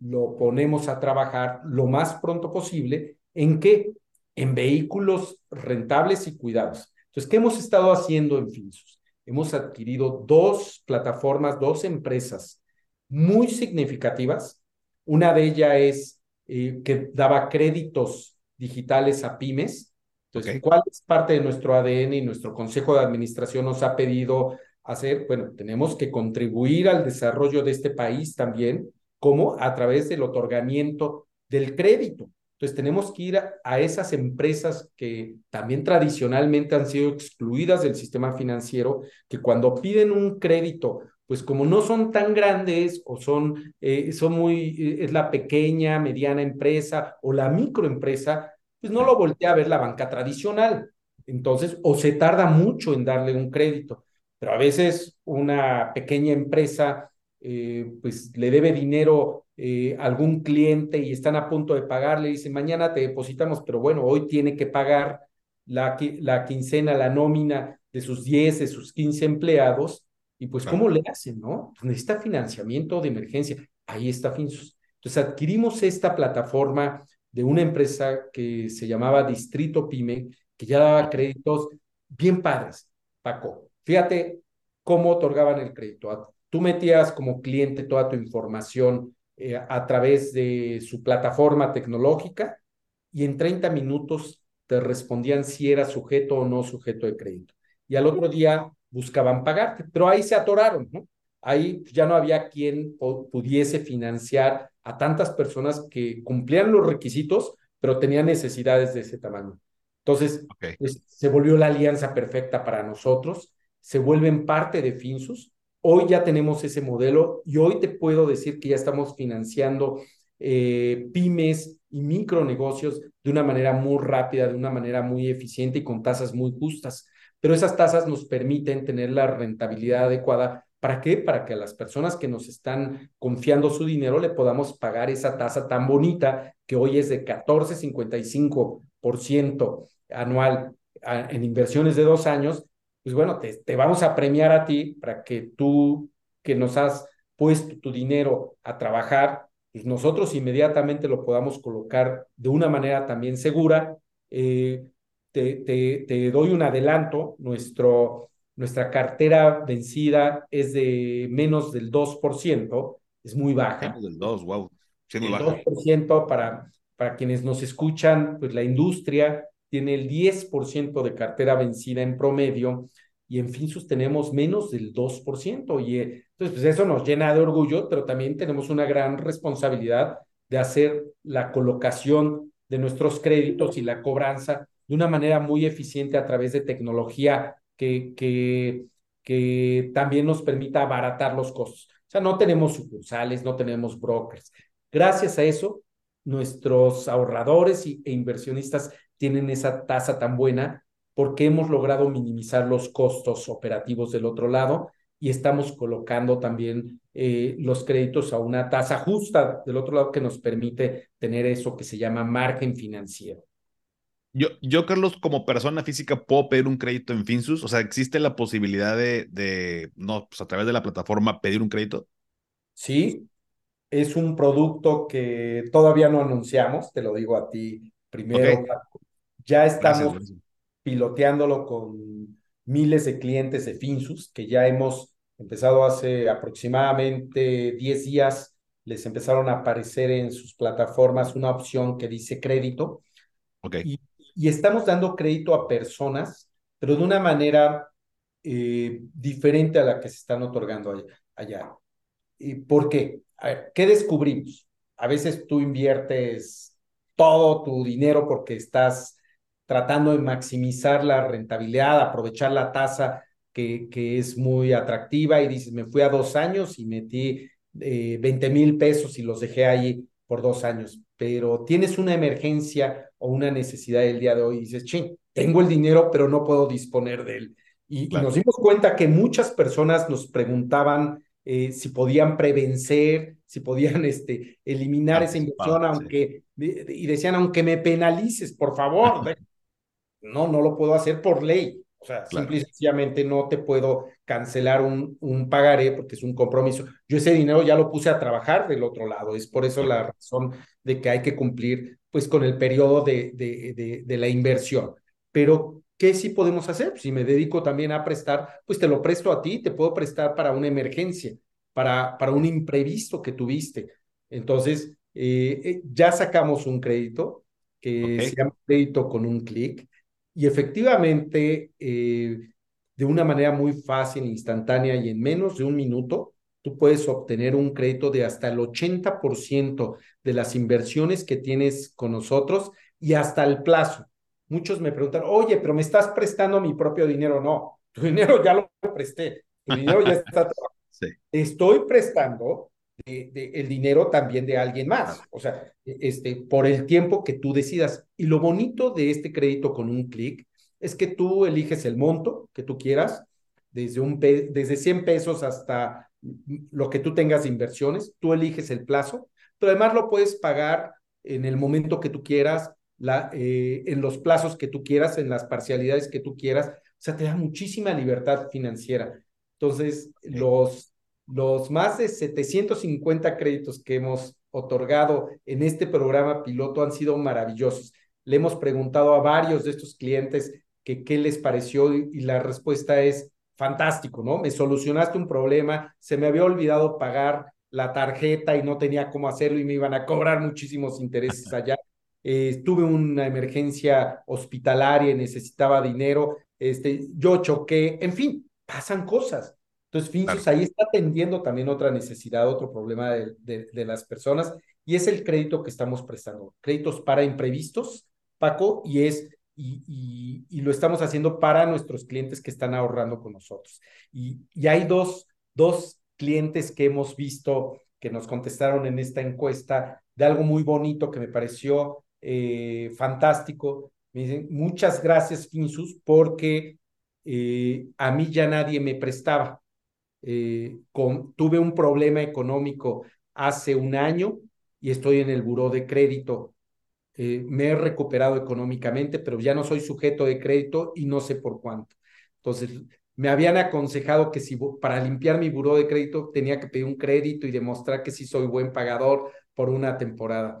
lo ponemos a trabajar lo más pronto posible. ¿En qué? en vehículos rentables y cuidados. Entonces, ¿qué hemos estado haciendo en Finsus? Hemos adquirido dos plataformas, dos empresas muy significativas. Una de ellas es eh, que daba créditos digitales a pymes. Entonces, ¿cuál es parte de nuestro ADN y nuestro consejo de administración nos ha pedido hacer? Bueno, tenemos que contribuir al desarrollo de este país también, como a través del otorgamiento del crédito. Entonces tenemos que ir a, esas empresas que también tradicionalmente han sido excluidas del sistema financiero, que cuando piden un crédito, pues como no son tan grandes o son, eh, son muy, eh, es la pequeña, mediana empresa o la microempresa, pues no lo voltea a ver la banca tradicional. Entonces, o se tarda mucho en darle un crédito, pero a veces una pequeña empresa eh, pues le debe dinero eh, algún cliente y están a punto de pagar, le dicen, mañana te depositamos, pero bueno, hoy tiene que pagar la, la quincena, la nómina de sus 10, de sus 15 empleados, y pues, ¿cómo le hacen, no? Pues necesita financiamiento de emergencia. Ahí está Finsus. Entonces, adquirimos esta plataforma de una empresa que se llamaba Distrito Pyme, que ya daba créditos bien padres, Paco. Fíjate cómo otorgaban el crédito. Tú metías como cliente toda tu información eh, a través de su plataforma tecnológica y en 30 minutos te respondían si era sujeto o no sujeto de crédito. Y al otro día buscaban pagarte, pero ahí se atoraron, ¿no? Ahí ya no había quien pudiese financiar a tantas personas que cumplían los requisitos, pero tenían necesidades de ese tamaño. Entonces, pues, se volvió la alianza perfecta para nosotros, se vuelven parte de Finsus Hoy ya tenemos ese modelo y hoy te puedo decir que ya estamos financiando eh, pymes y micronegocios de una manera muy rápida, de una manera muy eficiente y con tasas muy justas. Pero esas tasas nos permiten tener la rentabilidad adecuada. ¿Para qué? Para que a las personas que nos están confiando su dinero le podamos pagar esa tasa tan bonita que hoy es de 14,55% anual en inversiones de dos años pues bueno, te, vamos a premiar a ti para que tú que nos has puesto tu dinero a trabajar, pues nosotros inmediatamente lo podamos colocar de una manera también segura. Eh, te, te, doy un adelanto, nuestro, nuestra cartera vencida es de menos del 2%, es muy baja. Menos del 2, wow. Sí, el 2% para, para quienes nos escuchan, pues la industria tiene el 10% de cartera vencida en promedio y en Finsus tenemos menos del 2%. Y eh, entonces, pues eso nos llena de orgullo, pero también tenemos una gran responsabilidad de hacer la colocación de nuestros créditos y la cobranza de una manera muy eficiente a través de tecnología que, que, que también nos permita abaratar los costos. O sea, no tenemos sucursales, no tenemos brokers. Gracias a eso, nuestros ahorradores e inversionistas tienen esa tasa tan buena porque hemos logrado minimizar los costos operativos del otro lado y estamos colocando también eh, los créditos a una tasa justa del otro lado que nos permite tener eso que se llama margen financiero. Yo, yo, Carlos, como persona física, ¿puedo pedir un crédito en Finsus? O sea, ¿existe la posibilidad de, de no, pues a través de la plataforma pedir un crédito? Sí, es un producto que todavía no anunciamos, te lo digo a ti primero. Ya estamos piloteándolo con miles de clientes de Finsus, que ya hemos empezado hace aproximadamente 10 días, les empezaron a aparecer en sus plataformas una opción que dice crédito. Okay. Y, estamos dando crédito a personas, pero de una manera eh, diferente a la que se están otorgando allá. ¿Y ¿Por qué? ¿qué descubrimos? A veces tú inviertes todo tu dinero porque estás tratando de maximizar la rentabilidad, aprovechar la tasa que, que es muy atractiva y dices, me fui a dos años y metí eh, 20 mil pesos y los dejé ahí por dos años, pero tienes una emergencia o una necesidad del día de hoy y dices, ching, tengo el dinero, pero no puedo disponer de él. Y, y nos dimos cuenta que muchas personas nos preguntaban eh, si podían prevencer, si podían este, eliminar esa inversión, aunque, y decían, aunque me penalices, por favor. no, no lo puedo hacer por ley. O sea, simple y sencillamente no te puedo cancelar un, un pagaré porque es un compromiso. Yo ese dinero ya lo puse a trabajar del otro lado. Es por eso la razón de que hay que cumplir pues con el periodo de, de, de, de la inversión. Pero ¿Qué sí podemos hacer? Si me dedico también a prestar, pues te lo presto a ti, te puedo prestar para una emergencia, para, para un imprevisto que tuviste. Entonces, eh, eh, ya sacamos un crédito que se llama crédito con un clic y efectivamente, eh, de una manera muy fácil, instantánea y en menos de un minuto, tú puedes obtener un crédito de hasta el 80% de las inversiones que tienes con nosotros y hasta el plazo. Muchos me preguntan, oye, pero me estás prestando mi propio dinero. No, tu dinero ya lo presté, tu dinero ya está. Sí. Estoy prestando el dinero también de alguien más, o sea, este, por el tiempo que tú decidas. Y lo bonito de este crédito con un clic es que tú eliges el monto que tú quieras, desde, un desde 100 pesos hasta lo que tú tengas de inversiones, tú eliges el plazo, pero además lo puedes pagar en el momento que tú quieras, la, eh, en los plazos que tú quieras, en las parcialidades que tú quieras. O sea, te da muchísima libertad financiera. Entonces, los, los más de 750 créditos que hemos otorgado en este programa piloto han sido maravillosos. Le hemos preguntado a varios de estos clientes que qué les pareció y la respuesta es fantástico, ¿no? Me solucionaste un problema, se me había olvidado pagar la tarjeta y no tenía cómo hacerlo y me iban a cobrar muchísimos intereses allá eh, tuve una emergencia hospitalaria y necesitaba dinero, este, yo choqué, en fin, pasan cosas. Entonces, Finsus ahí está atendiendo también otra necesidad, otro problema de, de, las personas, y es el crédito que estamos prestando. Créditos para imprevistos, Paco, y es y, y, y, lo estamos haciendo para nuestros clientes que están ahorrando con nosotros. Y, y, hay dos, dos clientes que hemos visto que nos contestaron en esta encuesta de algo muy bonito que me pareció eh, fantástico. Me dicen, muchas gracias, Finsus, porque eh, a mí ya nadie me prestaba. Eh, con, tuve un problema económico hace un año y estoy en el buró de crédito. me he recuperado económicamente, pero ya no soy sujeto de crédito y no sé por cuánto. Entonces, me habían aconsejado que si para limpiar mi buró de crédito tenía que pedir un crédito y demostrar que sí soy buen pagador por una temporada.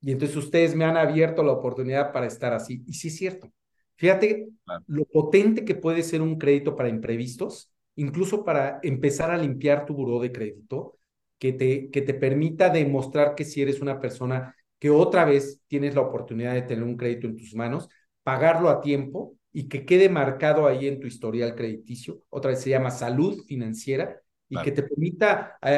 Y entonces ustedes me han abierto la oportunidad para estar así. Y sí es cierto. Fíjate lo potente que puede ser un crédito para imprevistos, incluso para empezar a limpiar tu buró de crédito, que te, que te permita demostrar que si eres una persona que otra vez tienes la oportunidad de tener un crédito en tus manos, pagarlo a tiempo y que quede marcado ahí en tu historial crediticio. Otra vez se llama salud financiera y que te permita a,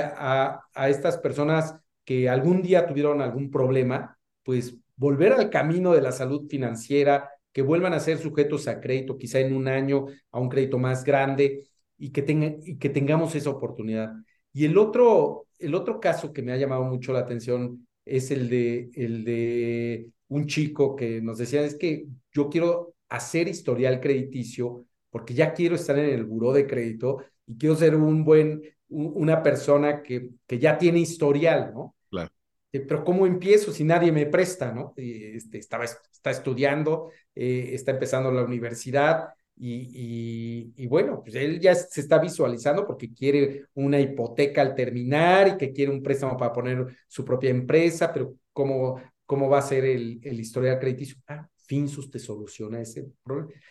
a, a estas personas que algún día tuvieron algún problema, pues volver al camino de la salud financiera, que que vuelvan a ser sujetos a crédito, quizá en un año a un crédito más grande y que, tengan, y que tengamos esa oportunidad. Y el otro, el otro caso que me ha llamado mucho la atención es el de, el de un chico que nos decía, es que yo quiero hacer historial crediticio porque ya quiero estar en el buró de crédito y quiero ser un buen, una persona que, que ya tiene historial, ¿no? Claro. Eh, pero ¿cómo empiezo si nadie me presta, ¿no? Este, estaba, está estudiando, eh, está empezando la universidad y, y, bueno, pues él ya se está visualizando porque quiere una hipoteca al terminar y que quiere un préstamo para poner su propia empresa, pero ¿cómo, cómo va a ser el, el historial crediticio? Ah, Finsus te soluciona ese,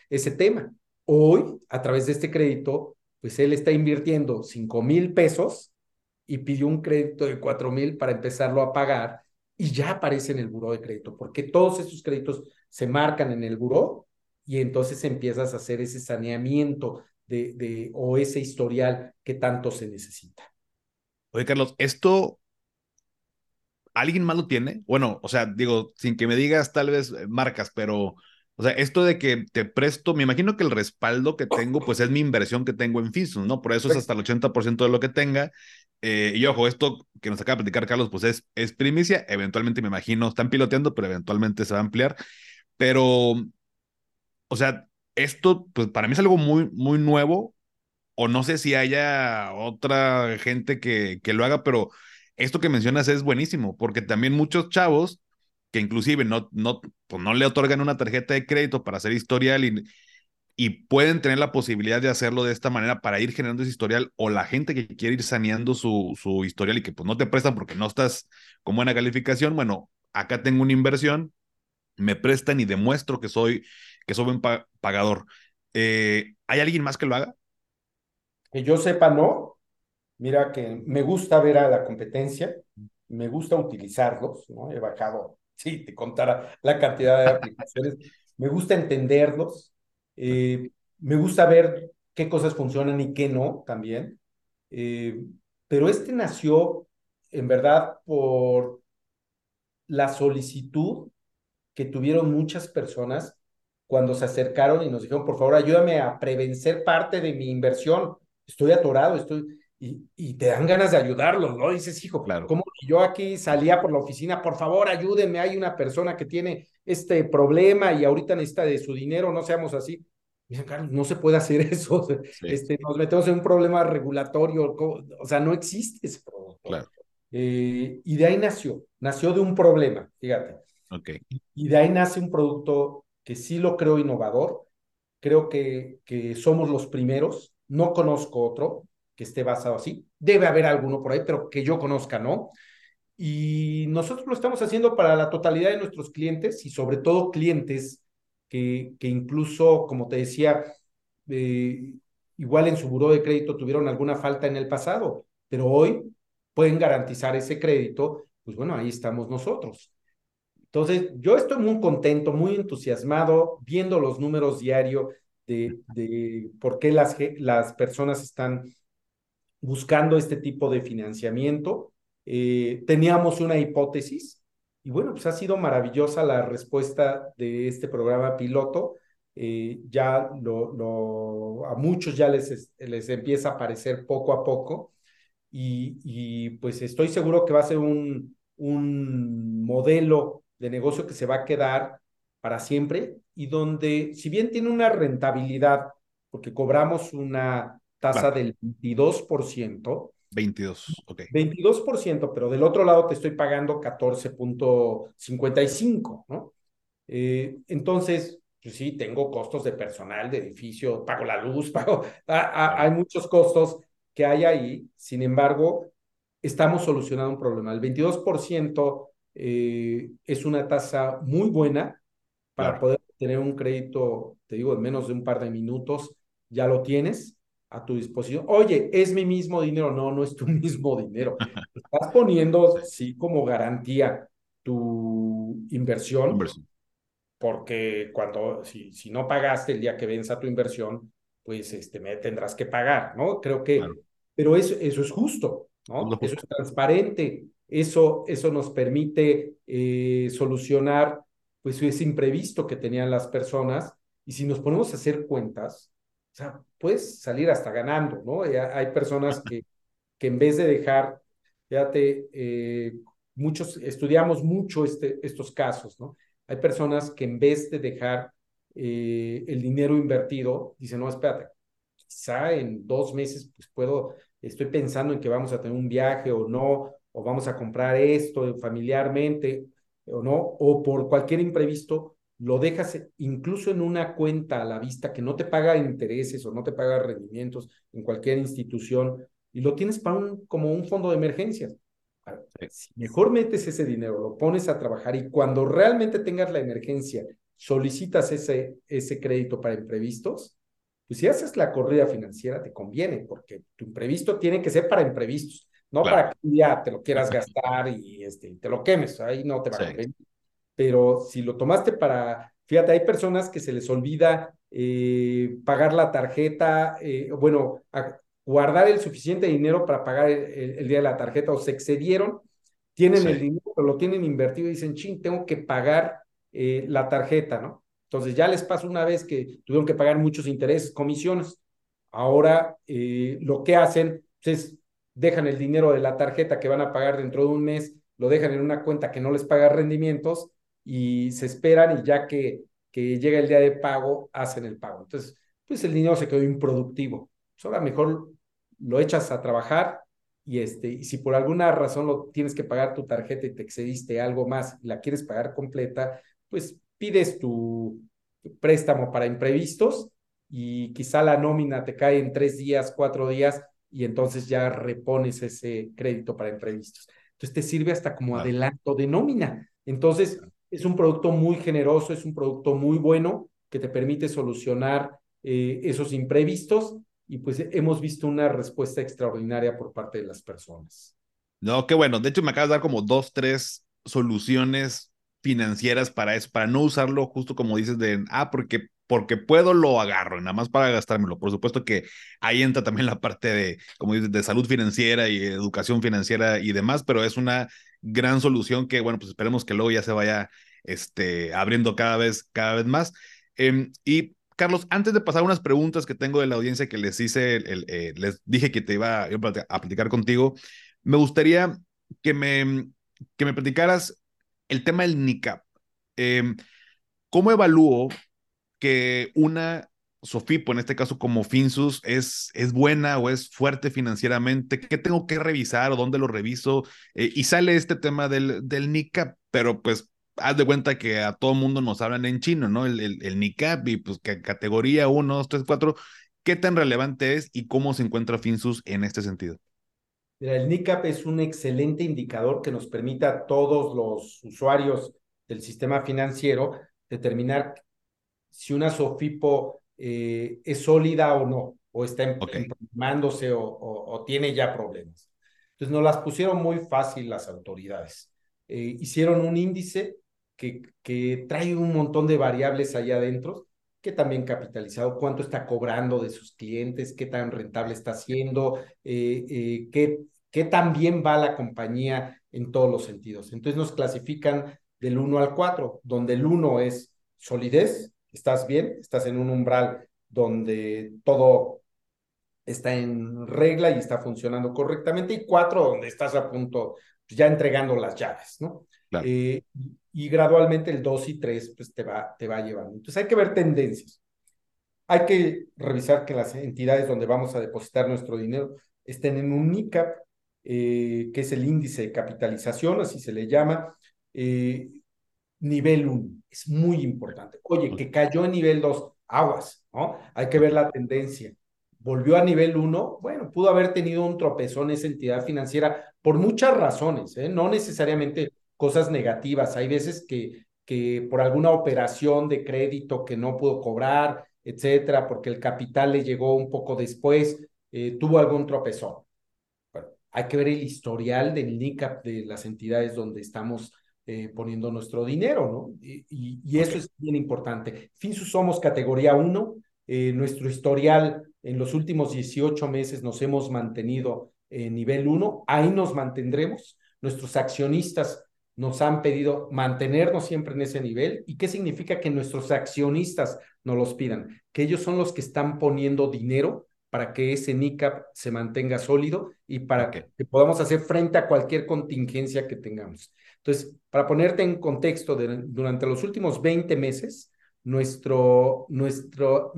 ese tema. Hoy, a través de este crédito, pues él está invirtiendo 5 mil pesos y pidió un crédito de 4 mil para empezarlo a pagar y ya aparece en el buró de crédito, porque todos esos créditos se marcan en el buró y entonces empiezas a hacer ese saneamiento de, de, o ese historial que tanto se necesita. Oye, Carlos, esto ¿alguien más lo tiene? Bueno, o sea, digo, sin que me digas tal vez eh, marcas, pero, o sea, esto de que te presto, me imagino que el respaldo que tengo, pues es mi inversión que tengo en Finsus, ¿no? Por eso es hasta el 80% de lo que tenga. Eh, y ojo, esto que nos acaba de platicar Carlos, pues es, es primicia, eventualmente me imagino, están piloteando, pero eventualmente se va a ampliar. Pero o sea, esto, pues para mí es algo muy, muy nuevo, o no sé si haya otra gente que, que lo haga, pero esto que mencionas es buenísimo, porque también muchos chavos que inclusive no, no, pues no le otorgan una tarjeta de crédito para hacer historial y, y pueden tener la posibilidad de hacerlo de esta manera para ir generando ese historial o la gente que quiere ir saneando su, su historial y que pues no te prestan porque no estás con buena calificación, bueno, acá tengo una inversión, me prestan y demuestro que soy que soy buen pagador. Eh, ¿Hay alguien más que lo haga? Que yo sepa, no. Mira que me gusta ver a la competencia, me gusta utilizarlos, ¿no? He bajado, sí, te contara la cantidad de aplicaciones, me gusta entenderlos, eh, me gusta ver qué cosas funcionan y qué no también. Eh, pero este nació, en verdad, por la solicitud que tuvieron muchas personas cuando se acercaron y nos dijeron, por favor, ayúdame a prevencer parte de mi inversión. Estoy atorado, estoy... Y, y te dan ganas de ayudarlos, ¿no? dices, hijo, claro. ¿cómo yo aquí salía por la oficina? Por favor, ayúdenme, hay una persona que tiene este problema y ahorita necesita de su dinero, no seamos así. Dicen, Carlos, no se puede hacer eso. Sí. Este, nos metemos en un problema regulatorio, o sea, no existe ese problema. Claro. Eh, y de ahí nació, nació de un problema, fíjate. Okay. Y de ahí nace un producto que sí lo creo innovador. Creo que, que somos los primeros. No conozco otro que esté basado así. Debe haber alguno por ahí, pero que yo conozca, ¿no? Y nosotros lo estamos haciendo para la totalidad de nuestros clientes y sobre todo clientes que, que incluso, como te decía, eh, igual en su buró de crédito tuvieron alguna falta en el pasado, pero hoy pueden garantizar ese crédito, pues bueno, ahí estamos nosotros. Entonces, yo estoy muy contento, muy entusiasmado, viendo los números diarios de, de por qué las, las personas están buscando este tipo de financiamiento. Eh, teníamos una hipótesis y bueno, pues ha sido maravillosa la respuesta de este programa piloto. Eh, ya lo, lo, a muchos ya les, les empieza a aparecer poco a poco y, y pues estoy seguro que va a ser un, un modelo de negocio que se va a quedar para siempre y donde, si bien tiene una rentabilidad, porque cobramos una tasa claro. del 22%. 22, ok. 22%, pero del otro lado te estoy pagando 14.55, ¿no? Eh, entonces, pues sí, tengo costos de personal, de edificio, pago la luz, pago, a, a, hay muchos costos que hay ahí, sin embargo, estamos solucionando un problema. El 22% eh, es una tasa muy buena para claro. poder tener un crédito, te digo, en menos de un par de minutos, ya lo tienes a tu disposición. Oye, ¿es mi mismo dinero? No, no es tu mismo dinero. Estás poniendo, sí, como garantía tu inversión, inversión. porque cuando, si, si no pagaste el día que venza tu inversión, pues este, me tendrás que pagar, ¿no? Creo que, claro. pero eso, eso es justo, ¿no? Es eso es transparente eso, eso nos permite eh, solucionar pues ese imprevisto que tenían las personas. Y si nos ponemos a hacer cuentas, o sea, puedes salir hasta ganando, ¿no? Hay personas que, que en vez de dejar, eh, muchos, estudiamos mucho este, estos casos, ¿no? Hay personas que en vez de dejar eh, el dinero invertido, dicen, no, espérate, quizá en dos meses, pues puedo, estoy pensando en que vamos a tener un viaje o no, o vamos a comprar esto familiarmente o no, o por cualquier imprevisto, lo dejas incluso en una cuenta a la vista que no te paga intereses o no te paga rendimientos en cualquier institución y lo tienes para un, como un fondo de emergencias. mejor metes ese dinero, lo pones a trabajar y cuando realmente tengas la emergencia, solicitas ese, ese crédito para imprevistos, pues si haces la corrida financiera te conviene, porque tu imprevisto tiene que ser para imprevistos, no para que ya te lo quieras gastar y este, te lo quemes, ahí no te va a convenir. Pero si lo tomaste para, fíjate, hay personas que se les olvida eh, pagar la tarjeta, eh, bueno, guardar el suficiente dinero para pagar el, día de la tarjeta o se excedieron, tienen el dinero, pero lo tienen invertido y dicen, ching, tengo que pagar eh, la tarjeta, ¿no? Entonces ya les pasó una vez que tuvieron que pagar muchos intereses, comisiones. Ahora lo que hacen es dejan el dinero de la tarjeta que van a pagar dentro de un mes, lo dejan en una cuenta que no les paga rendimientos y se esperan y ya que, que llega el día de pago, hacen el pago. Entonces, pues el dinero se quedó improductivo. Pues ahora mejor lo echas a trabajar y, este, si por alguna razón lo tienes que pagar tu tarjeta y te excediste algo más y la quieres pagar completa, pues pides tu, préstamo para imprevistos y quizá la nómina te cae en tres días, cuatro días y entonces ya repones ese crédito para imprevistos. Entonces te sirve hasta como adelanto de nómina. Entonces es un producto muy generoso, es un producto muy bueno que te permite solucionar eh, esos imprevistos y pues hemos visto una respuesta extraordinaria por parte de las personas. No, qué bueno. De hecho, me acabas de dar como dos, tres soluciones financieras para eso, para no usarlo justo como dices de, ah, porque, porque puedo, lo agarro, nada más para gastármelo. Por supuesto que ahí entra también la parte de, como dices, de salud financiera y educación financiera y demás, pero es una gran solución que, bueno, pues esperemos que luego ya se vaya este, abriendo cada vez, cada vez más. Em, y Carlos, antes de pasar unas preguntas que tengo de la audiencia que les hice, eh, les dije que te iba a, platicar contigo, me gustaría que me, que me platicaras el tema del NICAP. Em, ¿Cómo evalúo que una Sofipo, en este caso como Finsus, es, es buena o es fuerte financieramente? ¿Qué tengo que revisar o dónde lo reviso? Eh, y sale este tema del, del NICAP, pero pues haz de cuenta que a todo mundo nos hablan en chino, ¿no? El, el, el NICAP y pues que categoría 1, 2, 3, 4. ¿Qué tan relevante es y cómo se encuentra Finsus en este sentido? el NICAP es un excelente indicador que nos permite a todos los usuarios del sistema financiero determinar si una SOFIPO eh, es sólida o no, o está enfermándose o, tiene ya problemas. Entonces nos las pusieron muy fácil las autoridades. Eh, hicieron un índice que, que trae un montón de variables allá adentro qué también capitalizado, cuánto está cobrando de sus clientes, qué tan rentable está haciendo, eh, eh, qué, qué tan bien va la compañía en todos los sentidos. Entonces nos clasifican del 1 al 4, donde el 1 es solidez, estás bien, estás en un umbral donde todo está en regla y está funcionando correctamente, y 4 donde estás a punto, pues, ya entregando las llaves, ¿no? Eh, y gradualmente el 2 y 3 pues te va, te va llevando. Entonces hay que ver tendencias. Hay que revisar que las entidades donde vamos a depositar nuestro dinero estén en un NICAP, eh, que es el índice de capitalización, así se le llama, eh, nivel 1. Es muy importante. Oye, que cayó en nivel 2, aguas, ¿no? Hay que ver la tendencia. Volvió a nivel 1, bueno, pudo haber tenido un tropezón esa entidad financiera por muchas razones, ¿eh? no necesariamente cosas negativas. Hay veces que, que por alguna operación de crédito que no pudo cobrar, etcétera, porque el capital le llegó un poco después, eh, tuvo algún tropezón. Bueno, hay que ver el historial del NICAP de las entidades donde estamos eh, poniendo nuestro dinero, ¿no? Y, y, eso es bien importante. Finsus somos categoría 1, eh, nuestro historial en los últimos 18 meses nos hemos mantenido en nivel 1, ahí nos mantendremos. Nuestros accionistas nos han pedido mantenernos siempre en ese nivel. ¿Y qué significa que nuestros accionistas nos los pidan? Que ellos son los que están poniendo dinero para que ese NICAP se mantenga sólido y para que podamos hacer frente a cualquier contingencia que tengamos. Entonces, para ponerte en contexto, durante los últimos 20 meses, nuestro, nuestro,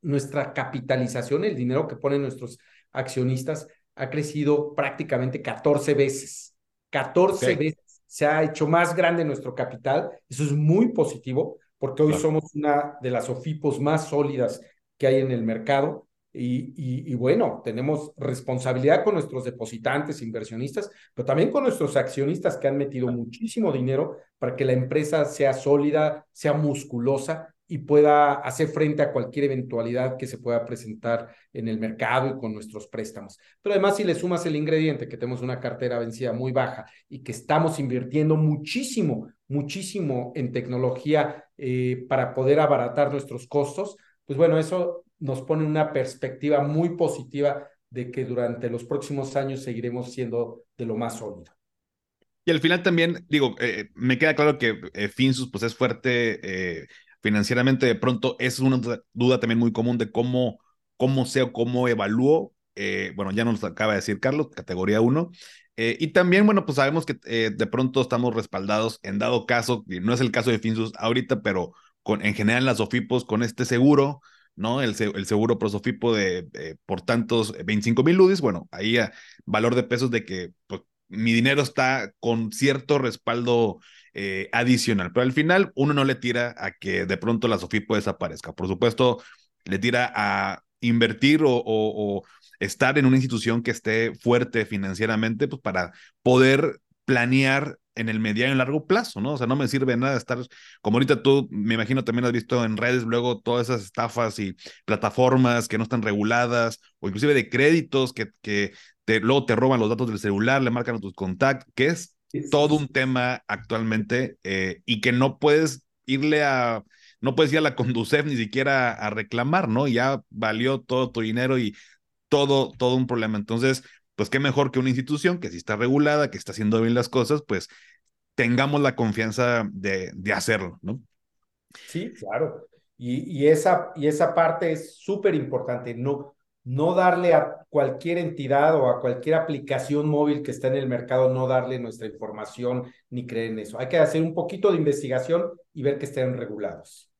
nuestra capitalización, el dinero que ponen nuestros accionistas, ha crecido prácticamente 14 veces. 14 veces se ha hecho más grande nuestro capital. Eso es muy positivo porque hoy somos una de las OFIPOS más sólidas que hay en el mercado y, bueno, tenemos responsabilidad con nuestros depositantes, inversionistas, pero también con nuestros accionistas que han metido muchísimo dinero para que la empresa sea sólida, sea musculosa y pueda hacer frente a cualquier eventualidad que se pueda presentar en el mercado y con nuestros préstamos. Pero además, si le sumas el ingrediente que tenemos una cartera vencida muy baja y que estamos invirtiendo muchísimo, muchísimo en tecnología eh, para poder abaratar nuestros costos, pues bueno, eso nos pone una perspectiva muy positiva de que durante los próximos años seguiremos siendo de lo más sólido. Y al final también, digo, eh, me queda claro que eh, Finsus pues es fuerte eh, financieramente, de pronto es una duda también muy común de cómo, cómo sé o cómo evalúo. bueno, ya nos acaba de decir Carlos, categoría 1. y también, bueno, pues sabemos que de pronto estamos respaldados en dado caso, y no es el caso de Finsus ahorita, pero con, en general las OFIPOS con este seguro, ¿no? El, el seguro prosofipo de, eh, por tantos 25 mil ludis, bueno, ahí a valor de pesos de que pues, mi dinero está con cierto respaldo eh, adicional, pero al final uno no le tira a que de pronto la Sofipo desaparezca. Por supuesto, le tira a invertir o, o, estar en una institución que esté fuerte financieramente, pues para poder planear en el mediano y largo plazo, ¿no? O sea, no me sirve nada estar, como ahorita tú, me imagino también has visto en redes luego todas esas estafas y plataformas que no están reguladas, o inclusive de créditos que, que te, luego te roban los datos del celular, le marcan a tus contactos, que es todo un tema actualmente eh, y que no puedes irle a, no puedes ir a la Conducef ni siquiera a reclamar, ¿no? Ya valió todo tu dinero y todo, todo un problema. Entonces, pues qué mejor que una institución que si está regulada, que está haciendo bien las cosas, pues tengamos la confianza de, de hacerlo, ¿no? Sí, claro. Y, y, esa, y esa parte es súper importante, no, no darle a cualquier entidad o a cualquier aplicación móvil que está en el mercado, no darle nuestra información ni creer en eso. Hay que hacer un poquito de investigación y ver que estén regulados.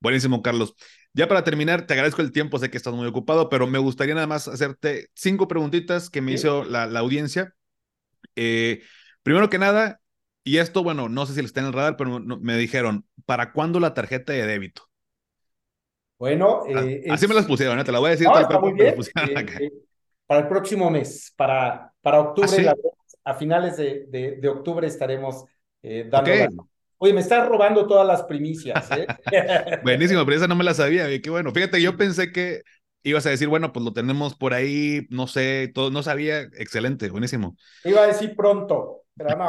Buenísimo, Carlos. Ya para terminar, te agradezco el tiempo, sé que estás muy ocupado, pero me gustaría nada más hacerte cinco preguntitas que me hizo la, la audiencia. Eh, primero que nada, y esto, bueno, no sé si está en el radar, pero me dijeron, ¿para cuándo la tarjeta de débito? Bueno, ah, eh, así me las pusieron, ¿eh? te la voy a decir. para el próximo mes, para, para octubre, ¿Ah, a finales de, de, octubre estaremos dando la, Oye, me estás robando todas las primicias. ¿eh? Buenísimo, pero esa no me la sabía. Qué bueno. Fíjate, yo pensé que ibas a decir, bueno, pues lo tenemos por ahí, no sé, todo, no sabía. Excelente, buenísimo. Iba a decir pronto, pero no,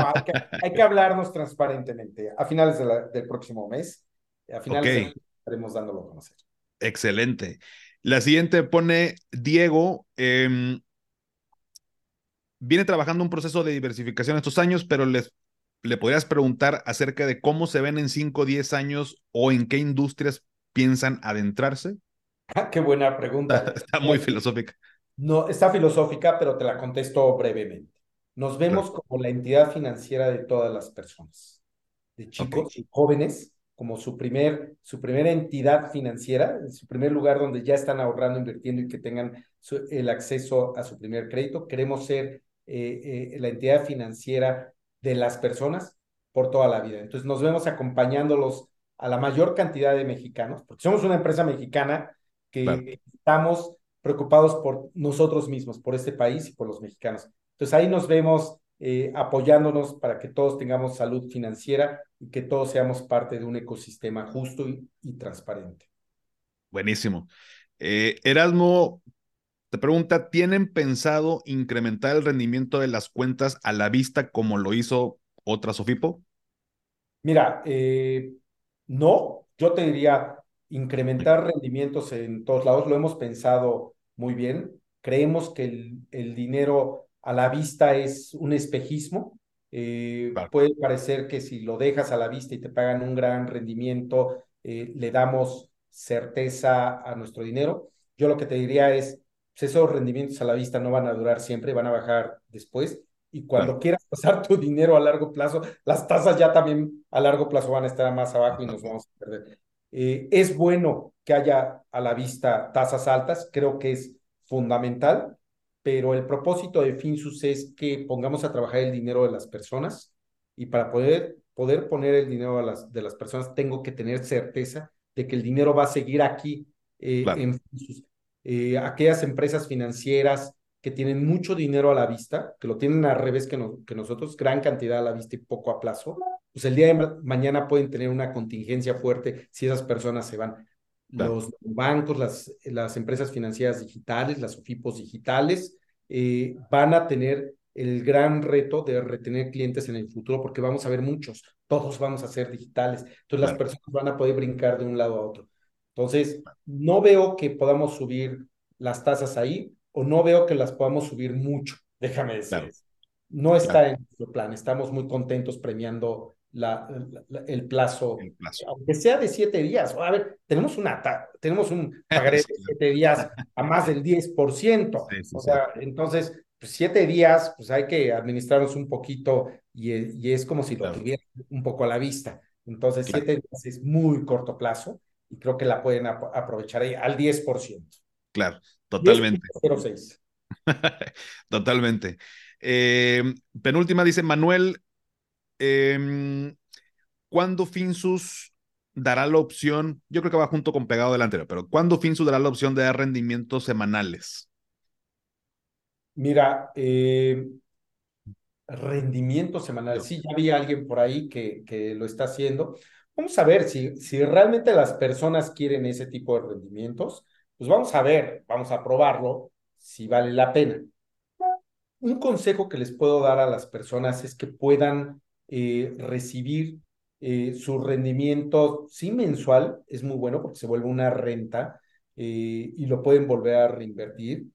hay que, hablarnos transparentemente. A finales del próximo mes, a finales estaremos dándolo a conocer. Excelente. La siguiente pone Diego. Em, viene trabajando un proceso de diversificación estos años, pero les le podrías preguntar acerca de cómo se ven en 5 o 10 años o en qué industrias piensan adentrarse? Ah, qué buena pregunta. Está, muy filosófica. No, está filosófica, pero te la contesto brevemente. Nos vemos como la entidad financiera de todas las personas, de chicos y jóvenes, como su, primer, su primera entidad financiera, su primer lugar donde ya están ahorrando, invirtiendo y que tengan el acceso a su primer crédito. Queremos ser eh, eh, la entidad financiera de las personas por toda la vida. Entonces nos vemos acompañándolos a la mayor cantidad de mexicanos, porque somos una empresa mexicana que estamos preocupados por nosotros mismos, por este país y por los mexicanos. Entonces ahí nos vemos eh, apoyándonos para que todos tengamos salud financiera y que todos seamos parte de un ecosistema justo y, transparente. Buenísimo. Eh, Erasmo, te pregunta, ¿tienen pensado incrementar el rendimiento de las cuentas a la vista como lo hizo otra Sofipo? Mira, eh, no, yo te diría incrementar rendimientos en todos lados, lo hemos pensado muy bien. Creemos que el, el dinero a la vista es un espejismo Eh, puede parecer que si lo dejas a la vista y te pagan un gran rendimiento, eh, le damos certeza a nuestro dinero. Yo lo que te diría es, pues esos rendimientos a la vista no van a durar siempre, van a bajar después. Y cuando quieras pasar tu dinero a largo plazo, las tasas ya también a largo plazo van a estar más abajo y nos vamos a perder. Eh, es bueno que haya a la vista tasas altas, creo que es fundamental, pero el propósito de Finsus es que pongamos a trabajar el dinero de las personas y para poder, poder poner el dinero de las, de las personas tengo que tener certeza de que el dinero va a seguir aquí eh, en Finsus. Eh, aquellas empresas financieras que tienen mucho dinero a la vista, que lo tienen al revés que, que nosotros, gran cantidad a la vista y poco a plazo, pues el día de mañana pueden tener una contingencia fuerte si esas personas se van. Los bancos, las, las empresas financieras digitales, las OFIPOS digitales, eh, van a tener el gran reto de retener clientes en el futuro porque vamos a ver muchos, todos vamos a ser digitales, entonces las personas van a poder brincar de un lado a otro. Entonces, no veo que podamos subir las tasas ahí o no veo que las podamos subir mucho, déjame decir. No está en nuestro plan, estamos muy contentos premiando la, el, plazo, aunque sea de siete días. A ver, tenemos, una, tenemos un pagaré de siete días a más del 10%. o sea, entonces, pues siete días, pues hay que administrarnos un poquito y, y es como si lo tuvieran un poco a la vista. Entonces, siete días es muy corto plazo y creo que la pueden aprovechar ahí al 10%. Claro, totalmente. totalmente. Eh, penúltima dice Manuel, eh, ¿cuándo Finsus dará la opción? Yo creo que va junto con pegado del anterior, pero ¿cuándo Finsus dará la opción de dar rendimientos semanales? Mira, eh, rendimientos semanales. Sí, ya vi a alguien por ahí que, que lo está haciendo. Vamos a ver si, si realmente las personas quieren ese tipo de rendimientos. Pues vamos a ver, vamos a probarlo, si vale la pena. Un consejo que les puedo dar a las personas es que puedan eh, recibir eh, su rendimiento, sí mensual, es muy bueno porque se vuelve una renta eh, y lo pueden volver a reinvertir,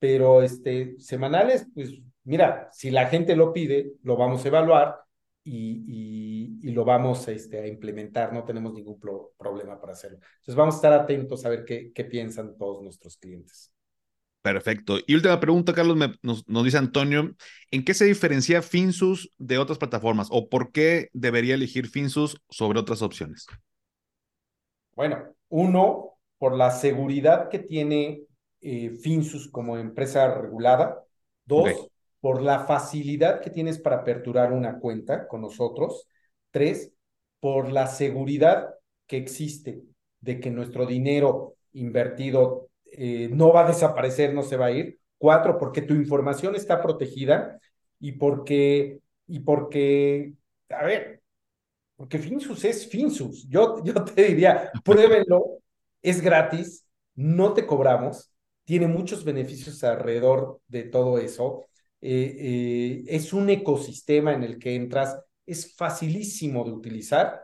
pero este, semanales, pues mira, si la gente lo pide, lo vamos a evaluar y, y, lo vamos este, a implementar, no tenemos ningún problema para hacerlo. Entonces vamos a estar atentos a ver qué, qué piensan todos nuestros clientes. Perfecto. Y última pregunta, Carlos, nos, dice Antonio, ¿en qué se diferencia Finsus de otras plataformas o por qué debería elegir Finsus sobre otras opciones? Bueno, uno, por la seguridad que tiene eh, Finsus como empresa regulada. Dos, por la facilidad que tienes para aperturar una cuenta con nosotros. Tres, por la seguridad que existe de que nuestro dinero invertido eh, no va a desaparecer, no se va a ir. Cuatro, porque tu información está protegida y porque, y porque, a ver, porque Finsus es Finsus. Yo, yo te diría, pruébenlo, es gratis, no te cobramos, tiene muchos beneficios alrededor de todo eso. Eh, eh, es un ecosistema en el que entras, es facilísimo de utilizar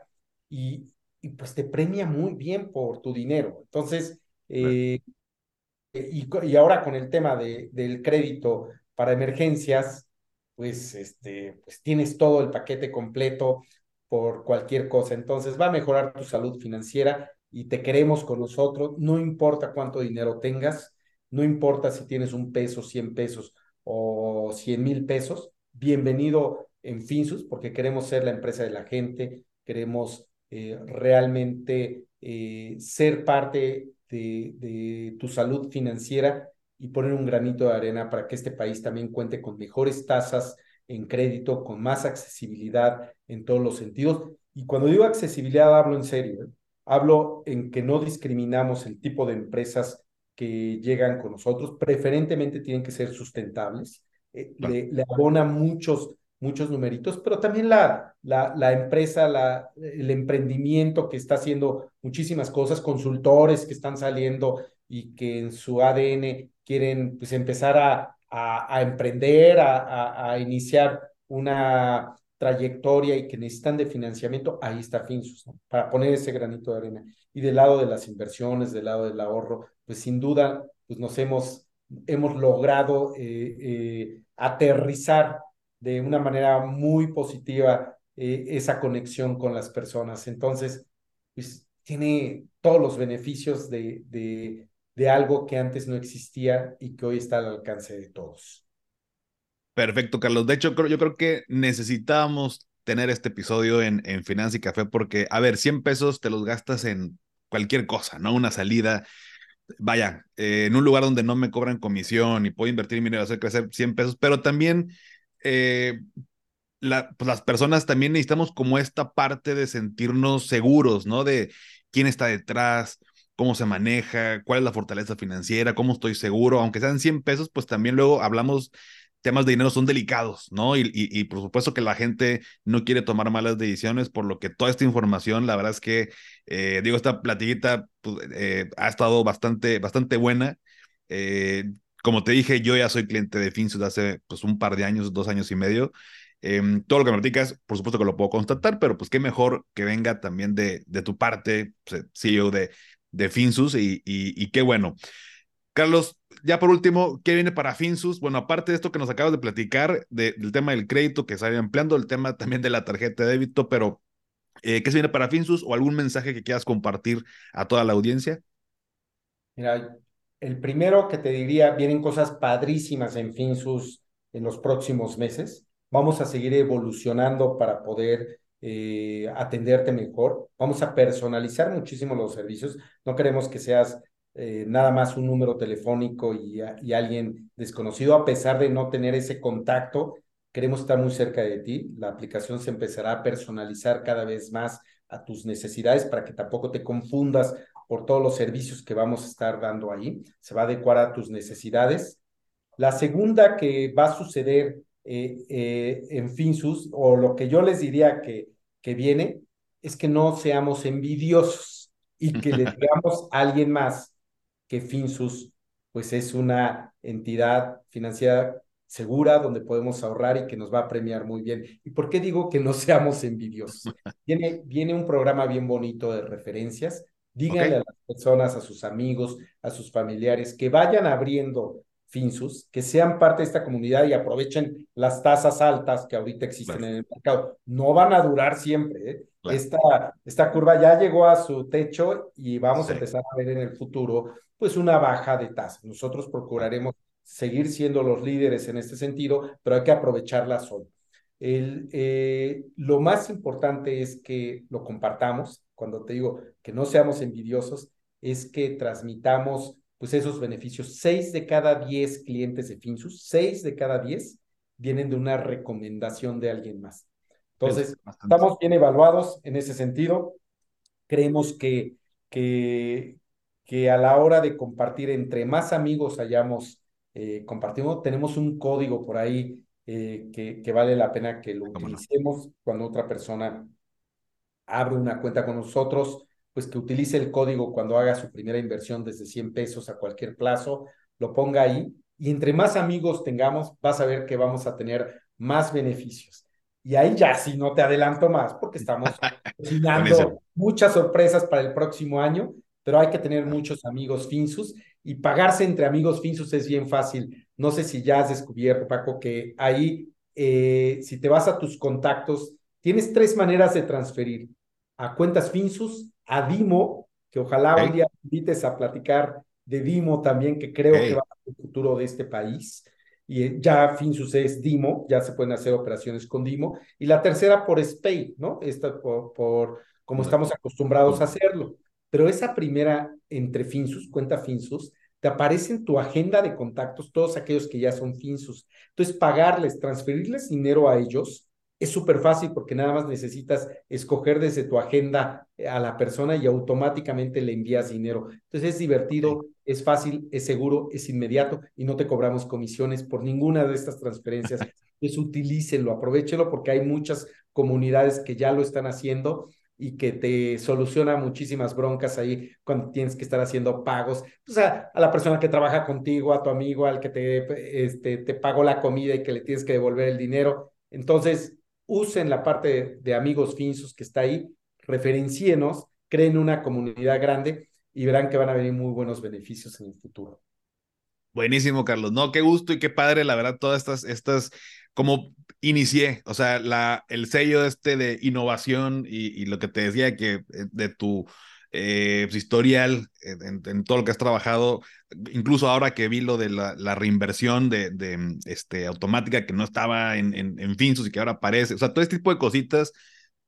y, y pues te premia muy bien por tu dinero. Entonces, eh, y, ahora con el tema de, del crédito para emergencias, pues, este, pues tienes todo el paquete completo por cualquier cosa. Entonces va a mejorar tu salud financiera y te queremos con nosotros. No importa cuánto dinero tengas, no importa si tienes un peso, cien pesos o cien mil pesos. Bienvenido en Finsus porque queremos ser la empresa de la gente, queremos eh, realmente eh, ser parte de, tu salud financiera y poner un granito de arena para que este país también cuente con mejores tasas en crédito, con más accesibilidad en todos los sentidos. Y cuando digo accesibilidad, hablo en serio. ¿eh? Hablo en que no discriminamos el tipo de empresas que llegan con nosotros. Preferentemente tienen que ser sustentables. Eh, le, le, abona muchos muchos numeritos, pero también la, la, la empresa, la, el emprendimiento que está haciendo muchísimas cosas, consultores que están saliendo y que en su ADN quieren pues empezar a, a, emprender, a, a, iniciar una trayectoria y que necesitan de financiamiento, ahí está Finsus, para poner ese granito de arena. Y del lado de las inversiones, del lado del ahorro, pues sin duda, pues nos hemos, hemos logrado eh, eh, aterrizar de una manera muy positiva eh, esa conexión con las personas. Entonces, pues tiene todos los beneficios de, de, algo que antes no existía y que hoy está al alcance de todos. Perfecto, Carlos. De hecho, yo creo que necesitábamos tener este episodio en, en Finanza y Café porque, a ver, 100 pesos te los gastas en cualquier cosa, ¿no? Una salida, vaya, eh, en un lugar donde no me cobran comisión y puedo invertir mi dinero hacer crecer 100 pesos, pero también eh, pues las personas también necesitamos como esta parte de sentirnos seguros, ¿no? De quién está detrás, cómo se maneja, cuál es la fortaleza financiera, cómo estoy seguro, aunque sean 100 pesos, pues también luego hablamos temas de dinero son delicados, ¿no? Y, y, por supuesto que la gente no quiere tomar malas decisiones, por lo que toda esta información, la verdad es que, eh, digo, esta platiguita pues, eh, ha estado bastante, bastante buena. Eh, como te dije, yo ya soy cliente de Finsus hace pues, un par de años, dos años y medio. Em, todo lo que me platicas, por supuesto que lo puedo constatar, pero pues qué mejor que venga también de, de tu parte, pues, CEO de, de Finsus, y, y, y qué bueno. Carlos, ya por último, ¿qué viene para Finsus? Bueno, aparte de esto que nos acabas de platicar, del tema del crédito que se va ampliando, el tema también de la tarjeta de débito, pero eh, ¿qué se viene para Finsus o algún mensaje que quieras compartir a toda la audiencia? Mira, el primero que te diría, vienen cosas padrísimas en Finsus en los próximos meses. Vamos a seguir evolucionando para poder eh, atenderte mejor. Vamos a personalizar muchísimo los servicios. No queremos que seas eh, nada más un número telefónico y, y, alguien desconocido, a pesar de no tener ese contacto, queremos estar muy cerca de ti. La aplicación se empezará a personalizar cada vez más a tus necesidades para que tampoco te confundas por todos los servicios que vamos a estar dando ahí. Se va a adecuar a tus necesidades. La segunda que va a suceder eh, eh, en Finsus, o lo que yo les diría que, que viene, es que no seamos envidiosos y que le digamos a alguien más que Finsus pues es una entidad financiera segura donde podemos ahorrar y que nos va a premiar muy bien. ¿Y por qué digo que no seamos envidiosos? Viene, viene un programa bien bonito de referencias. Díganle a las personas, a sus amigos, a sus familiares que vayan abriendo Finsus, que sean parte de esta comunidad y aprovechen las tasas altas que ahorita existen en el mercado. No van a durar siempre. ¿eh? Esta, esta curva ya llegó a su techo y vamos a empezar a ver en el futuro pues una baja de tasa. Nosotros procuraremos seguir siendo los líderes en este sentido, pero hay que aprovecharla solo. El, eh, lo más importante es que lo compartamos. Cuando te digo que no seamos envidiosos, es que transmitamos pues esos beneficios. Seis de cada diez clientes de Finsus, seis de cada diez vienen de una recomendación de alguien más. Entonces, estamos bien evaluados en ese sentido. Creemos que, que, que a la hora de compartir, entre más amigos hayamos eh, compartido, tenemos un código por ahí eh, que, que, vale la pena que lo utilicemos cuando otra persona abre una cuenta con nosotros, pues que utilice el código cuando haga su primera inversión desde 100 pesos a cualquier plazo, lo ponga ahí y entre más amigos tengamos, vas a ver que vamos a tener más beneficios. Y ahí ya si no te adelanto más porque estamos cocinando muchas sorpresas para el próximo año pero hay que tener muchos amigos Finsus y pagarse entre amigos Finsus es bien fácil. No sé si ya has descubierto, Paco, que ahí, eh, si te vas a tus contactos, tienes tres maneras de transferir. A cuentas Finsus, a Dimo, que ojalá un día invites a platicar de Dimo también, que creo que va a ser el futuro de este país. Y eh, ya Finsus es Dimo, ya se pueden hacer operaciones con Dimo. Y la tercera por Spay, ¿no? Esta por, por como estamos acostumbrados a hacerlo pero esa primera entre Finsus, cuenta Finsus, te aparece en tu agenda de contactos todos aquellos que ya son Finsus. Entonces, pagarles, transferirles dinero a ellos es súper fácil porque nada más necesitas escoger desde tu agenda eh, a la persona y automáticamente le envías dinero. Entonces es divertido, es fácil, es seguro, es inmediato y no te cobramos comisiones por ninguna de estas transferencias. Entonces utilícenlo, aprovechenlo porque hay muchas comunidades que ya lo están haciendo y que te soluciona muchísimas broncas ahí cuando tienes que estar haciendo pagos, a, a, la persona que trabaja contigo, a tu amigo, al que te, este, te pagó la comida y que le tienes que devolver el dinero. Entonces, usen la parte de, amigos finsos que está ahí, referencienos, creen una comunidad grande y verán que van a venir muy buenos beneficios en el futuro. Buenísimo, Carlos. No, qué gusto y qué padre, la verdad, todas estas, estas, como inicié, o sea, la, el sello este de innovación y, y lo que te decía que eh, de tu eh, pues, historial en, en, todo lo que has trabajado, incluso ahora que vi lo de la, reinversión de, de, este, automática que no estaba en, en, en Finsus y que ahora aparece, o sea, todo este tipo de cositas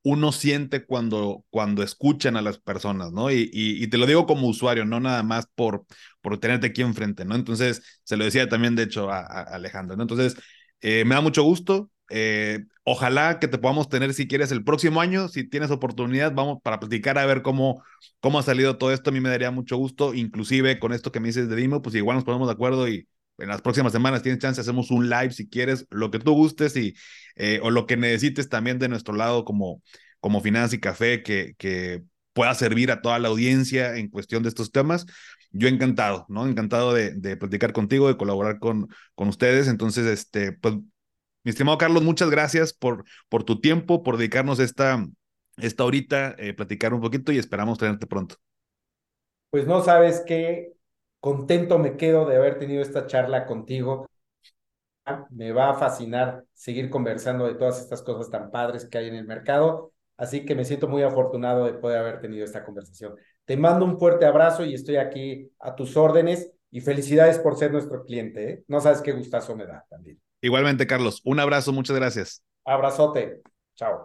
uno siente cuando, cuando escuchan a las personas, ¿no? Y, y, y, te lo digo como usuario, no nada más por, por tenerte aquí enfrente, ¿no? Entonces, se lo decía también, de hecho, a, a Alejandro, ¿no? Entonces, eh, me da mucho gusto. Eh, ojalá que te podamos tener, si quieres, el próximo año, si tienes oportunidad, vamos para platicar a ver cómo, cómo ha salido todo esto. A mí me daría mucho gusto, inclusive con esto que me dices de Dimo, pues igual nos ponemos de acuerdo y en las próximas semanas tienes chance, hacemos un live si quieres, lo que tú gustes y, eh, o lo que necesites también de nuestro lado como, como Finanzas y Café, que, que pueda servir a toda la audiencia en cuestión de estos temas. Yo encantado, ¿no? Encantado de, de platicar contigo, de colaborar con, con ustedes. Entonces, este, pues, mi estimado Carlos, muchas gracias por, por tu tiempo, por dedicarnos esta, esta horita, eh, platicar un poquito y esperamos tenerte pronto. Pues no sabes qué contento me quedo de haber tenido esta charla contigo. Me va a fascinar seguir conversando de todas estas cosas tan padres que hay en el mercado. Así que me siento muy afortunado de poder haber tenido esta conversación. Te mando un fuerte abrazo y estoy aquí a tus órdenes y felicidades por ser nuestro cliente. ¿eh? No sabes qué gustazo me da también. Igualmente, Carlos. Un abrazo, muchas gracias. Abrazote. Chao.